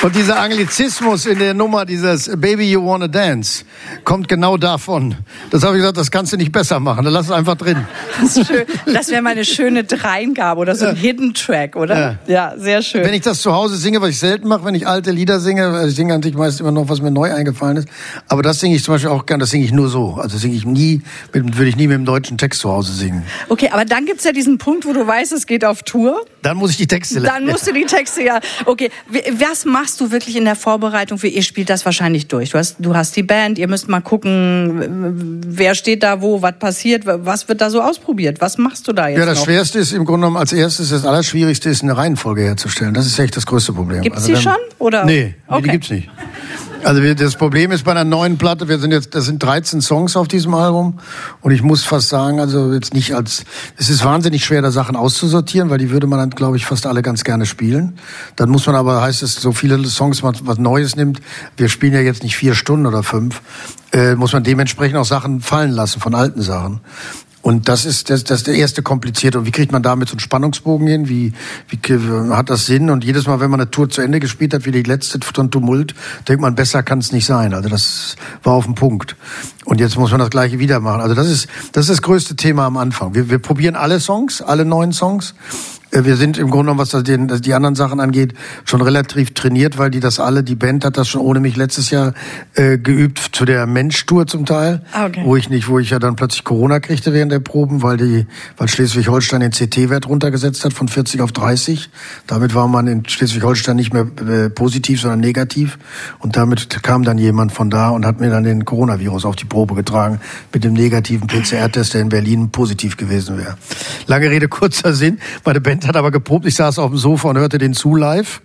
und dieser Anglizismus in der Nummer, dieses Baby You Wanna Dance, kommt genau davon. Das habe ich gesagt, das kannst du nicht besser machen. Dann lass es einfach drin. Das, ist schön. das wäre mal eine schöne Dreingabe oder so ein Hidden Track, oder? Ja, sehr schön. Wenn ich das zu Hause singe, was ich selten mache, wenn ich alte Lieder singe, weil ich singe sich meist immer noch, was mir neu eingefallen ist. Aber das singe ich zum Beispiel auch gern, das singe ich nur so. Also singe ich nie, mit, würde ich nie mit dem deutschen Text zu Hause singen. Okay, aber dann gibt's ja diesen Punkt, wo du weißt, es geht auf Tour. Dann muss ich die Texte Dann musst du die Texte ja. Okay, was machst du wirklich in der Vorbereitung? Für ihr spielt das wahrscheinlich durch. Du hast, du hast die Band. Ihr müsst mal gucken, wer steht da wo, was passiert, was wird da so ausprobiert. Was machst du da jetzt Ja, das noch? Schwerste ist im Grunde genommen als erstes, das Allerschwierigste ist, eine Reihenfolge herzustellen. Das ist echt das größte Problem. Gibt's Also die schon, oder? Nee, nee Okay. die gibt's nicht. Also wir, das Problem ist bei einer neuen Platte, wir sind jetzt, das sind 13 Songs auf diesem Album und ich muss fast sagen, also jetzt nicht als, es ist wahnsinnig schwer, da Sachen auszusortieren, weil die würde man dann, glaube ich, fast alle ganz gerne spielen. Dann muss man aber, heißt es, so viele Songs, man was Neues nimmt, wir spielen ja jetzt nicht vier Stunden oder fünf, äh, muss man dementsprechend auch Sachen fallen lassen von alten Sachen. Und das ist das, das ist der erste komplizierte. Und wie kriegt man damit so einen Spannungsbogen hin? Wie, wie hat das Sinn? Und jedes Mal, wenn man eine Tour zu Ende gespielt hat, wie die letzte von Tumult, denkt man, besser kann es nicht sein. Also das war auf dem Punkt. Und jetzt muss man das gleiche wieder machen. Also das ist das, ist das größte Thema am Anfang. Wir, wir probieren alle Songs, alle neuen Songs. Äh, wir sind im Grunde genommen, was den, die anderen Sachen angeht, schon relativ trainiert, weil die das alle, die Band hat das schon ohne mich letztes Jahr äh, geübt zu der Mensch-Tour zum Teil, Ah, okay. wo ich nicht, wo ich ja dann plötzlich Corona kriegte während der Proben, weil die, weil Schleswig-Holstein den CT-Wert runtergesetzt hat von 40 auf 30. Damit war man in Schleswig-Holstein nicht mehr äh, positiv, sondern negativ. Und damit kam dann jemand von da und hat mir dann den Coronavirus auf die Probe getragen mit dem negativen PCR-Test, der in Berlin positiv gewesen wäre. Lange Rede, kurzer Sinn. Meine Band hat aber geprobt. Ich saß auf dem Sofa und hörte den zu live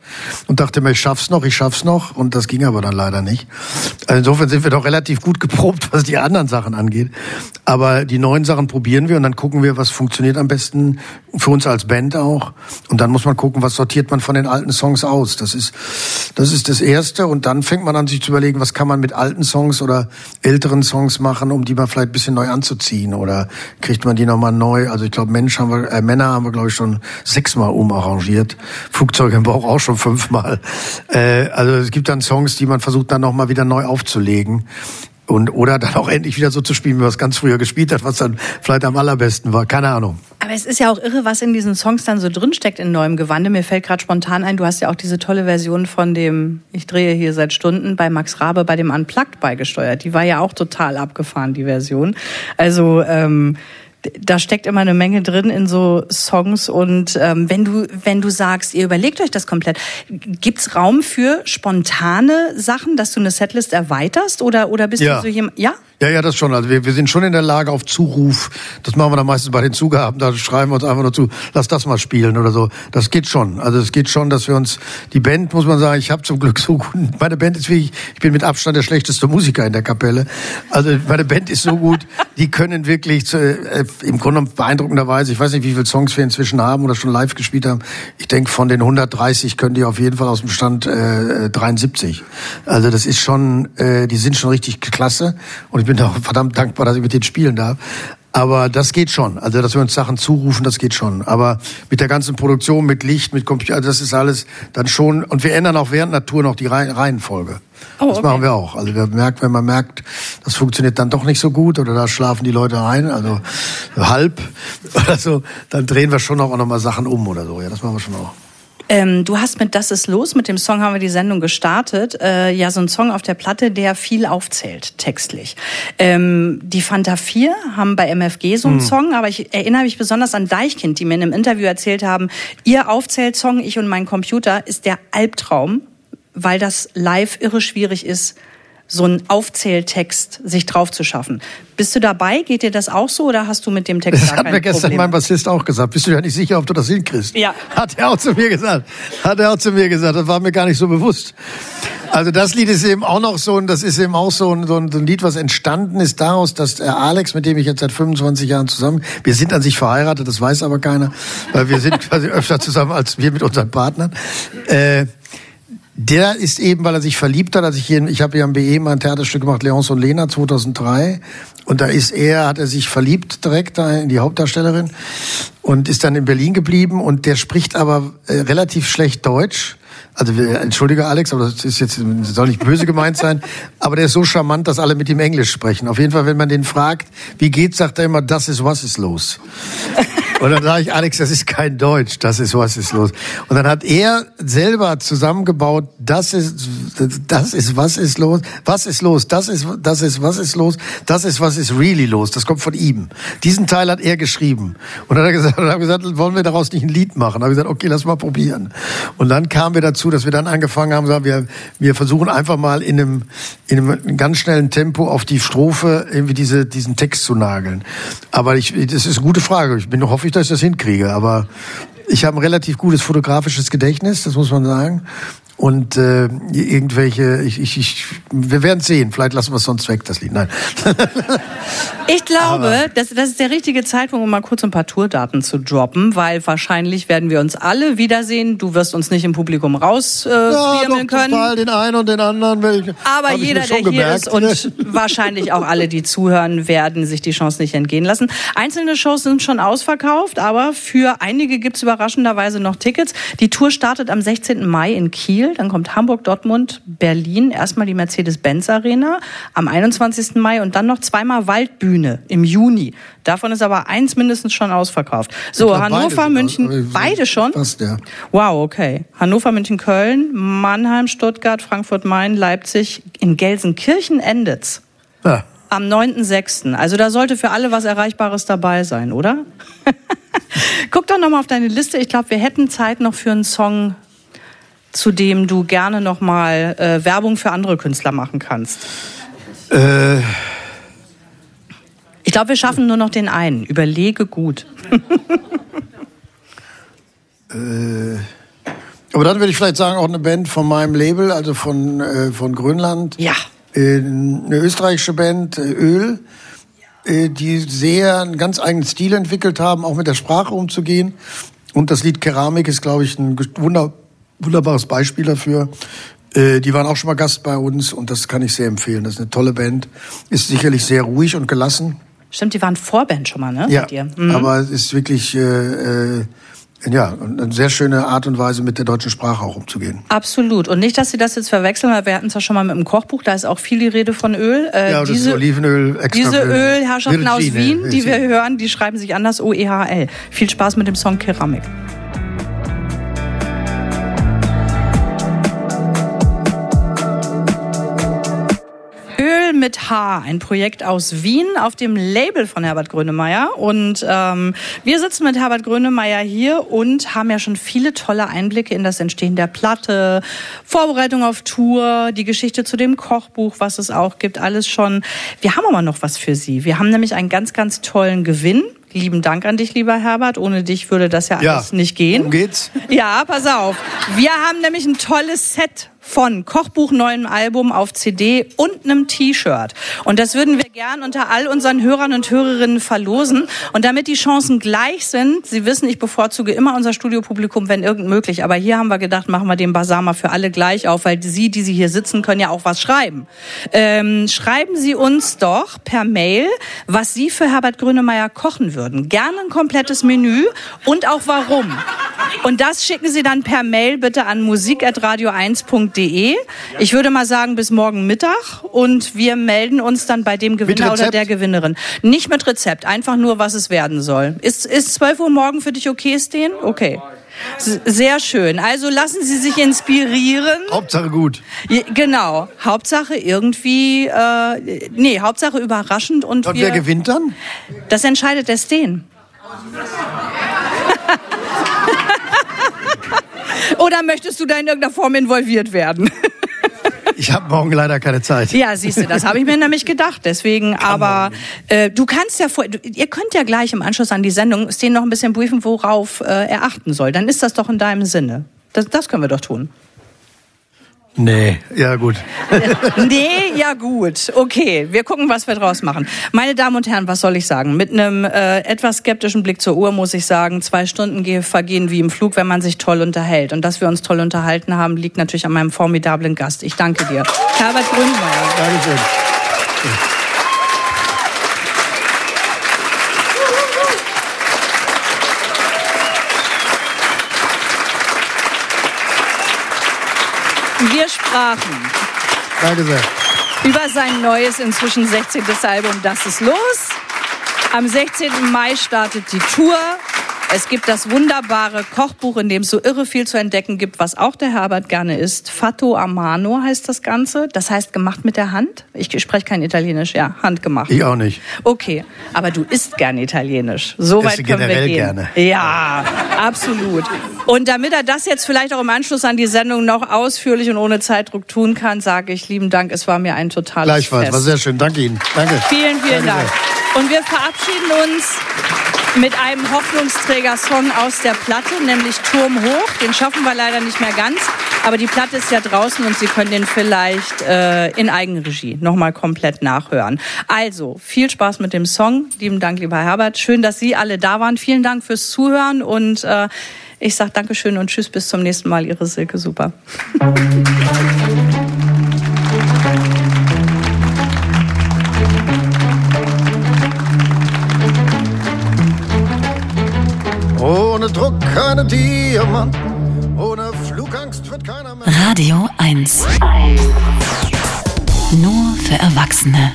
und dachte mir, ich schaff's noch, ich schaff's noch. Und das ging aber dann leider nicht. Also insofern sind wir doch relativ gut geprobt, was die anderen Sachen angeht. Aber die neuen Sachen probieren wir und dann gucken wir, was funktioniert am besten für uns als Band auch. Und dann muss man gucken, was sortiert man von den alten Songs aus. Das ist, das ist das Erste. Und dann fängt man an, sich zu überlegen, was kann man mit alten Songs oder älteren Songs machen, um die mal vielleicht ein bisschen neu anzuziehen. Oder kriegt man die nochmal neu? Also ich glaube, Mensch haben wir, äh, Männer haben wir, glaube ich, schon sechsmal umarrangiert. Flugzeug im Bauch auch schon fünfmal. Äh, also es gibt dann Songs, die man versucht dann nochmal wieder neu aufzulegen. Und, oder dann auch endlich wieder so zu spielen, wie man es ganz früher gespielt hat, was dann vielleicht am allerbesten war. Keine Ahnung. Aber es ist ja auch irre, was in diesen Songs dann so drinsteckt in neuem Gewande. Mir fällt gerade spontan ein, du hast ja auch diese tolle Version von dem Ich drehe hier seit Stunden bei Max Rabe bei dem Unplugged beigesteuert. Die war ja auch total abgefahren, die Version. Also ähm, da steckt immer eine Menge drin in so Songs und ähm, wenn du wenn du sagst, ihr überlegt euch das komplett, gibt's Raum für spontane Sachen, dass du eine Setlist erweiterst oder oder bist Ja. du so jemand? Ja. Ja, ja, das schon. Also wir, wir sind schon in der Lage auf Zuruf. Das machen wir dann meistens bei den Zugaben. Da schreiben wir uns einfach nur zu, lass das mal spielen oder so. Das geht schon. Also es geht schon, dass wir uns die Band, muss man sagen, ich habe zum Glück so gut. Meine Band ist wirklich, ich bin mit Abstand der schlechteste Musiker in der Kapelle. Also meine Band ist so gut, die können wirklich zu, äh, im Grunde beeindruckenderweise, ich weiß nicht, wie viele Songs wir inzwischen haben oder schon live gespielt haben. Ich denke, von den 130 können die auf jeden Fall aus dem Stand äh, 73. Also das ist schon, äh, die sind schon richtig klasse. Und ich bin auch verdammt dankbar, dass ich mit denen spielen darf. Aber das geht schon. Also, dass wir uns Sachen zurufen, das geht schon. Aber mit der ganzen Produktion, mit Licht, mit Computer, also das ist alles dann schon. Und wir ändern auch während der Tour noch die Reihen- Reihenfolge. Oh, das okay. machen wir auch. Also, wir merken, wenn man merkt, das funktioniert dann doch nicht so gut oder da schlafen die Leute ein, also halb oder so, dann drehen wir schon auch noch mal Sachen um oder so. Ja, das machen wir schon auch. Ähm, du hast mit Das ist los, mit dem Song haben wir die Sendung gestartet. Äh, ja, so ein Song auf der Platte, der viel aufzählt, textlich. Ähm, die Fanta 4 haben bei MFG so einen Song, aber ich erinnere mich besonders an Deichkind, die mir in einem Interview erzählt haben, ihr Aufzählsong, ich und mein Computer, ist der Albtraum, weil das live irre schwierig ist, so einen Aufzähltext sich drauf zu schaffen. Bist du dabei? Geht dir das auch so oder hast du mit dem Text Das gar hat keine mir gestern Probleme? mein Bassist auch gesagt. Bist du ja nicht sicher, ob du das hinkriegst? Ja. Hat er auch zu mir gesagt. Hat er auch zu mir gesagt. Das war mir gar nicht so bewusst. Also das Lied ist eben auch noch so, ein, das ist eben auch so ein, so ein so ein Lied, was entstanden ist daraus, dass der Alex, mit dem ich jetzt seit 25 Jahren zusammen, wir sind an sich verheiratet, das weiß aber keiner, weil wir sind quasi öfter zusammen als wir mit unseren Partnern. Äh, der ist eben, weil er sich verliebt hat, als ich hier, ich habe hier am BE mal ein Theaterstück gemacht, Leonce und Lena 2003. Und da ist er, hat er sich verliebt direkt da in die Hauptdarstellerin und ist dann in Berlin geblieben und der spricht aber äh, relativ schlecht Deutsch. Also entschuldige Alex, aber das ist jetzt das soll nicht böse gemeint sein, aber der ist so charmant, dass alle mit ihm Englisch sprechen. Auf jeden Fall, wenn man den fragt, wie geht's, sagt er immer, das ist was ist los. Und dann sage ich, Alex, das ist kein Deutsch, das ist, was ist los. Und dann hat er selber zusammengebaut, das ist, das ist, was ist los, was ist los, das ist, das ist, was ist los, das ist, was ist really los. Das kommt von ihm. Diesen Teil hat er geschrieben. Und dann hat er gesagt, dann haben wir gesagt, wollen wir daraus nicht ein Lied machen? Dann habe ich gesagt, okay, lass mal probieren. Und dann kamen wir dazu, dass wir dann angefangen haben, sagen wir, wir versuchen einfach mal in einem, in einem ganz schnellen Tempo auf die Strophe irgendwie diese, diesen Text zu nageln. Aber ich, das ist eine gute Frage. Ich bin hoffe ich, dass ich das hinkriege. Aber ich habe ein relativ gutes fotografisches Gedächtnis, das muss man sagen. Und äh, irgendwelche, ich, ich, ich, wir werden sehen. Vielleicht lassen wir es sonst weg, das Lied. Nein. Ich glaube, das, das ist der richtige Zeitpunkt, um mal kurz ein paar Tourdaten zu droppen, weil wahrscheinlich werden wir uns alle wiedersehen. Du wirst uns nicht im Publikum raus äh, ja, können. Total, den einen und den anderen. Ich, Aber jeder, der hier gemerkt. ist und wahrscheinlich auch alle, die zuhören, werden sich die Chance nicht entgehen lassen. Einzelne Shows sind schon ausverkauft, aber für einige gibt es überraschenderweise noch Tickets. Die Tour startet am 16. Mai in Kiel, dann kommt Hamburg, Dortmund, Berlin, erstmal die Mercedes-Benz Arena am 21. Mai und dann noch zweimal Waldbühne im Juni. Davon ist aber eins mindestens schon ausverkauft. So, beide Hannover. München, beide schon? Fast, ja. Wow, okay. Hannover, München, Köln, Mannheim, Stuttgart, Frankfurt, Main, Leipzig, in Gelsenkirchen endet's. Ja. Am 9.6. Also da sollte für alle was Erreichbares dabei sein, oder? Guck doch nochmal auf deine Liste. Ich glaube, wir hätten Zeit noch für einen Song, zu dem du gerne nochmal äh, Werbung für andere Künstler machen kannst. Äh, Ich glaube, wir schaffen nur noch den einen. Überlege gut. aber dann würde ich vielleicht sagen, auch eine Band von meinem Label, also von, äh, von Grönland. Ja. Äh, eine österreichische Band, äh, Öl, äh, die sehr einen ganz eigenen Stil entwickelt haben, auch mit der Sprache umzugehen. Und das Lied Keramik ist, glaube ich, ein wunder, wunderbares Beispiel dafür. Äh, Die waren auch schon mal Gast bei uns und das kann ich sehr empfehlen. Das ist eine tolle Band. Ist sicherlich sehr ruhig und gelassen. Stimmt, die waren Vorband schon mal, ne? Ja, Mit dir. Mhm. aber es ist wirklich äh, äh, ja eine sehr schöne Art und Weise, mit der deutschen Sprache auch umzugehen. Absolut. Und nicht, dass Sie das jetzt verwechseln, weil wir hatten es ja schon mal mit dem Kochbuch, da ist auch viel die Rede von Öl. Äh, Ja, das diese, ist Olivenöl extra. Diese Ölherrschaften aus Wien, die wir hören, die schreiben sich anders O-E-H-L. Viel Spaß mit dem Song Keramik. Mit H, ein Projekt aus Wien auf dem Label von Herbert Grönemeyer. Und ähm, wir sitzen mit Herbert Grönemeyer hier und haben ja schon viele tolle Einblicke in das Entstehen der Platte, Vorbereitung auf Tour, die Geschichte zu dem Kochbuch, was es auch gibt, alles schon. Wir haben aber noch was für Sie. Wir haben nämlich einen ganz, ganz tollen Gewinn. Lieben Dank an dich, lieber Herbert. Ohne dich würde das ja Ja, alles nicht gehen. worum geht's? Ja, pass auf. Wir haben nämlich ein tolles Set von Kochbuch, neuem Album auf CD und einem T-Shirt. Und das würden wir gern unter all unseren Hörern und Hörerinnen verlosen. Und damit die Chancen gleich sind, Sie wissen, ich bevorzuge immer unser Studiopublikum, wenn irgend möglich. Aber hier haben wir gedacht, machen wir den Basar mal für alle gleich auf, weil Sie, die Sie hier sitzen, können ja auch was schreiben. Ähm, schreiben Sie uns doch per Mail, was Sie für Herbert Grönemeyer kochen würden. Gerne ein komplettes Menü und auch warum. Und das schicken Sie dann per Mail bitte an musik.radio1.de. Ich würde mal sagen bis morgen Mittag und wir melden uns dann bei dem Gewinner oder der Gewinnerin. Nicht mit Rezept, einfach nur, was es werden soll. Ist, ist 12 Uhr morgen für dich okay, Sten? Okay. Sehr schön. Also lassen Sie sich inspirieren. Hauptsache gut. Genau. Hauptsache irgendwie, äh, nee, Hauptsache überraschend und, Und wir, wer gewinnt dann? das entscheidet der Sten. Oder möchtest du da in irgendeiner Form involviert werden? Ich habe morgen leider keine Zeit. Ja, siehst du, das habe ich mir nämlich gedacht. Deswegen, aber äh, du kannst ja vor, ihr könnt ja gleich im Anschluss an die Sendung Sten noch ein bisschen briefen, worauf äh, er achten soll. Dann ist das doch in deinem Sinne. Das, das können wir doch tun. Nee, ja gut. Nee, ja gut. Okay, wir gucken, was wir draus machen. Meine Damen und Herren, was soll ich sagen? Mit einem äh, etwas skeptischen Blick zur Uhr muss ich sagen, zwei Stunden ge- vergehen wie im Flug, wenn man sich toll unterhält. Und dass wir uns toll unterhalten haben, liegt natürlich an meinem formidablen Gast. Ich danke dir. Herbert Grünmeier. Dankeschön. Wir sprachen Danke sehr. über sein neues, inzwischen 16. Album Das ist los. Am 16. Mai startet die Tour. Es gibt das wunderbare Kochbuch, in dem es so irre viel zu entdecken gibt, was auch der Herbert gerne isst. Fatto a mano heißt das Ganze. Das heißt gemacht mit der Hand. Ich spreche kein Italienisch, ja, handgemacht. Ich auch nicht. Okay, aber du isst gern Italienisch. So weit können wir generell gehen. gerne. Ja, absolut. Und damit er das jetzt vielleicht auch im Anschluss an die Sendung noch ausführlich und ohne Zeitdruck tun kann, sage ich lieben Dank. Es war mir ein totales Gleichfalls. Fest. War sehr schön. Danke Ihnen. Danke. Vielen, vielen Danke Dank. Und wir verabschieden uns mit einem Hoffnungsträger-Song aus der Platte, nämlich Turm hoch. Den schaffen wir leider nicht mehr ganz. Aber die Platte ist ja draußen und Sie können den vielleicht äh, in Eigenregie nochmal komplett nachhören. Also, viel Spaß mit dem Song. Lieben Dank, lieber Herbert. Schön, dass Sie alle da waren. Vielen Dank fürs Zuhören und äh, ich sage Dankeschön und Tschüss, bis zum nächsten Mal. Ihre Silke Super. Ohne Druck keine Diamanten, ohne Flugangst wird keiner mehr. Radio 1. Nur für Erwachsene.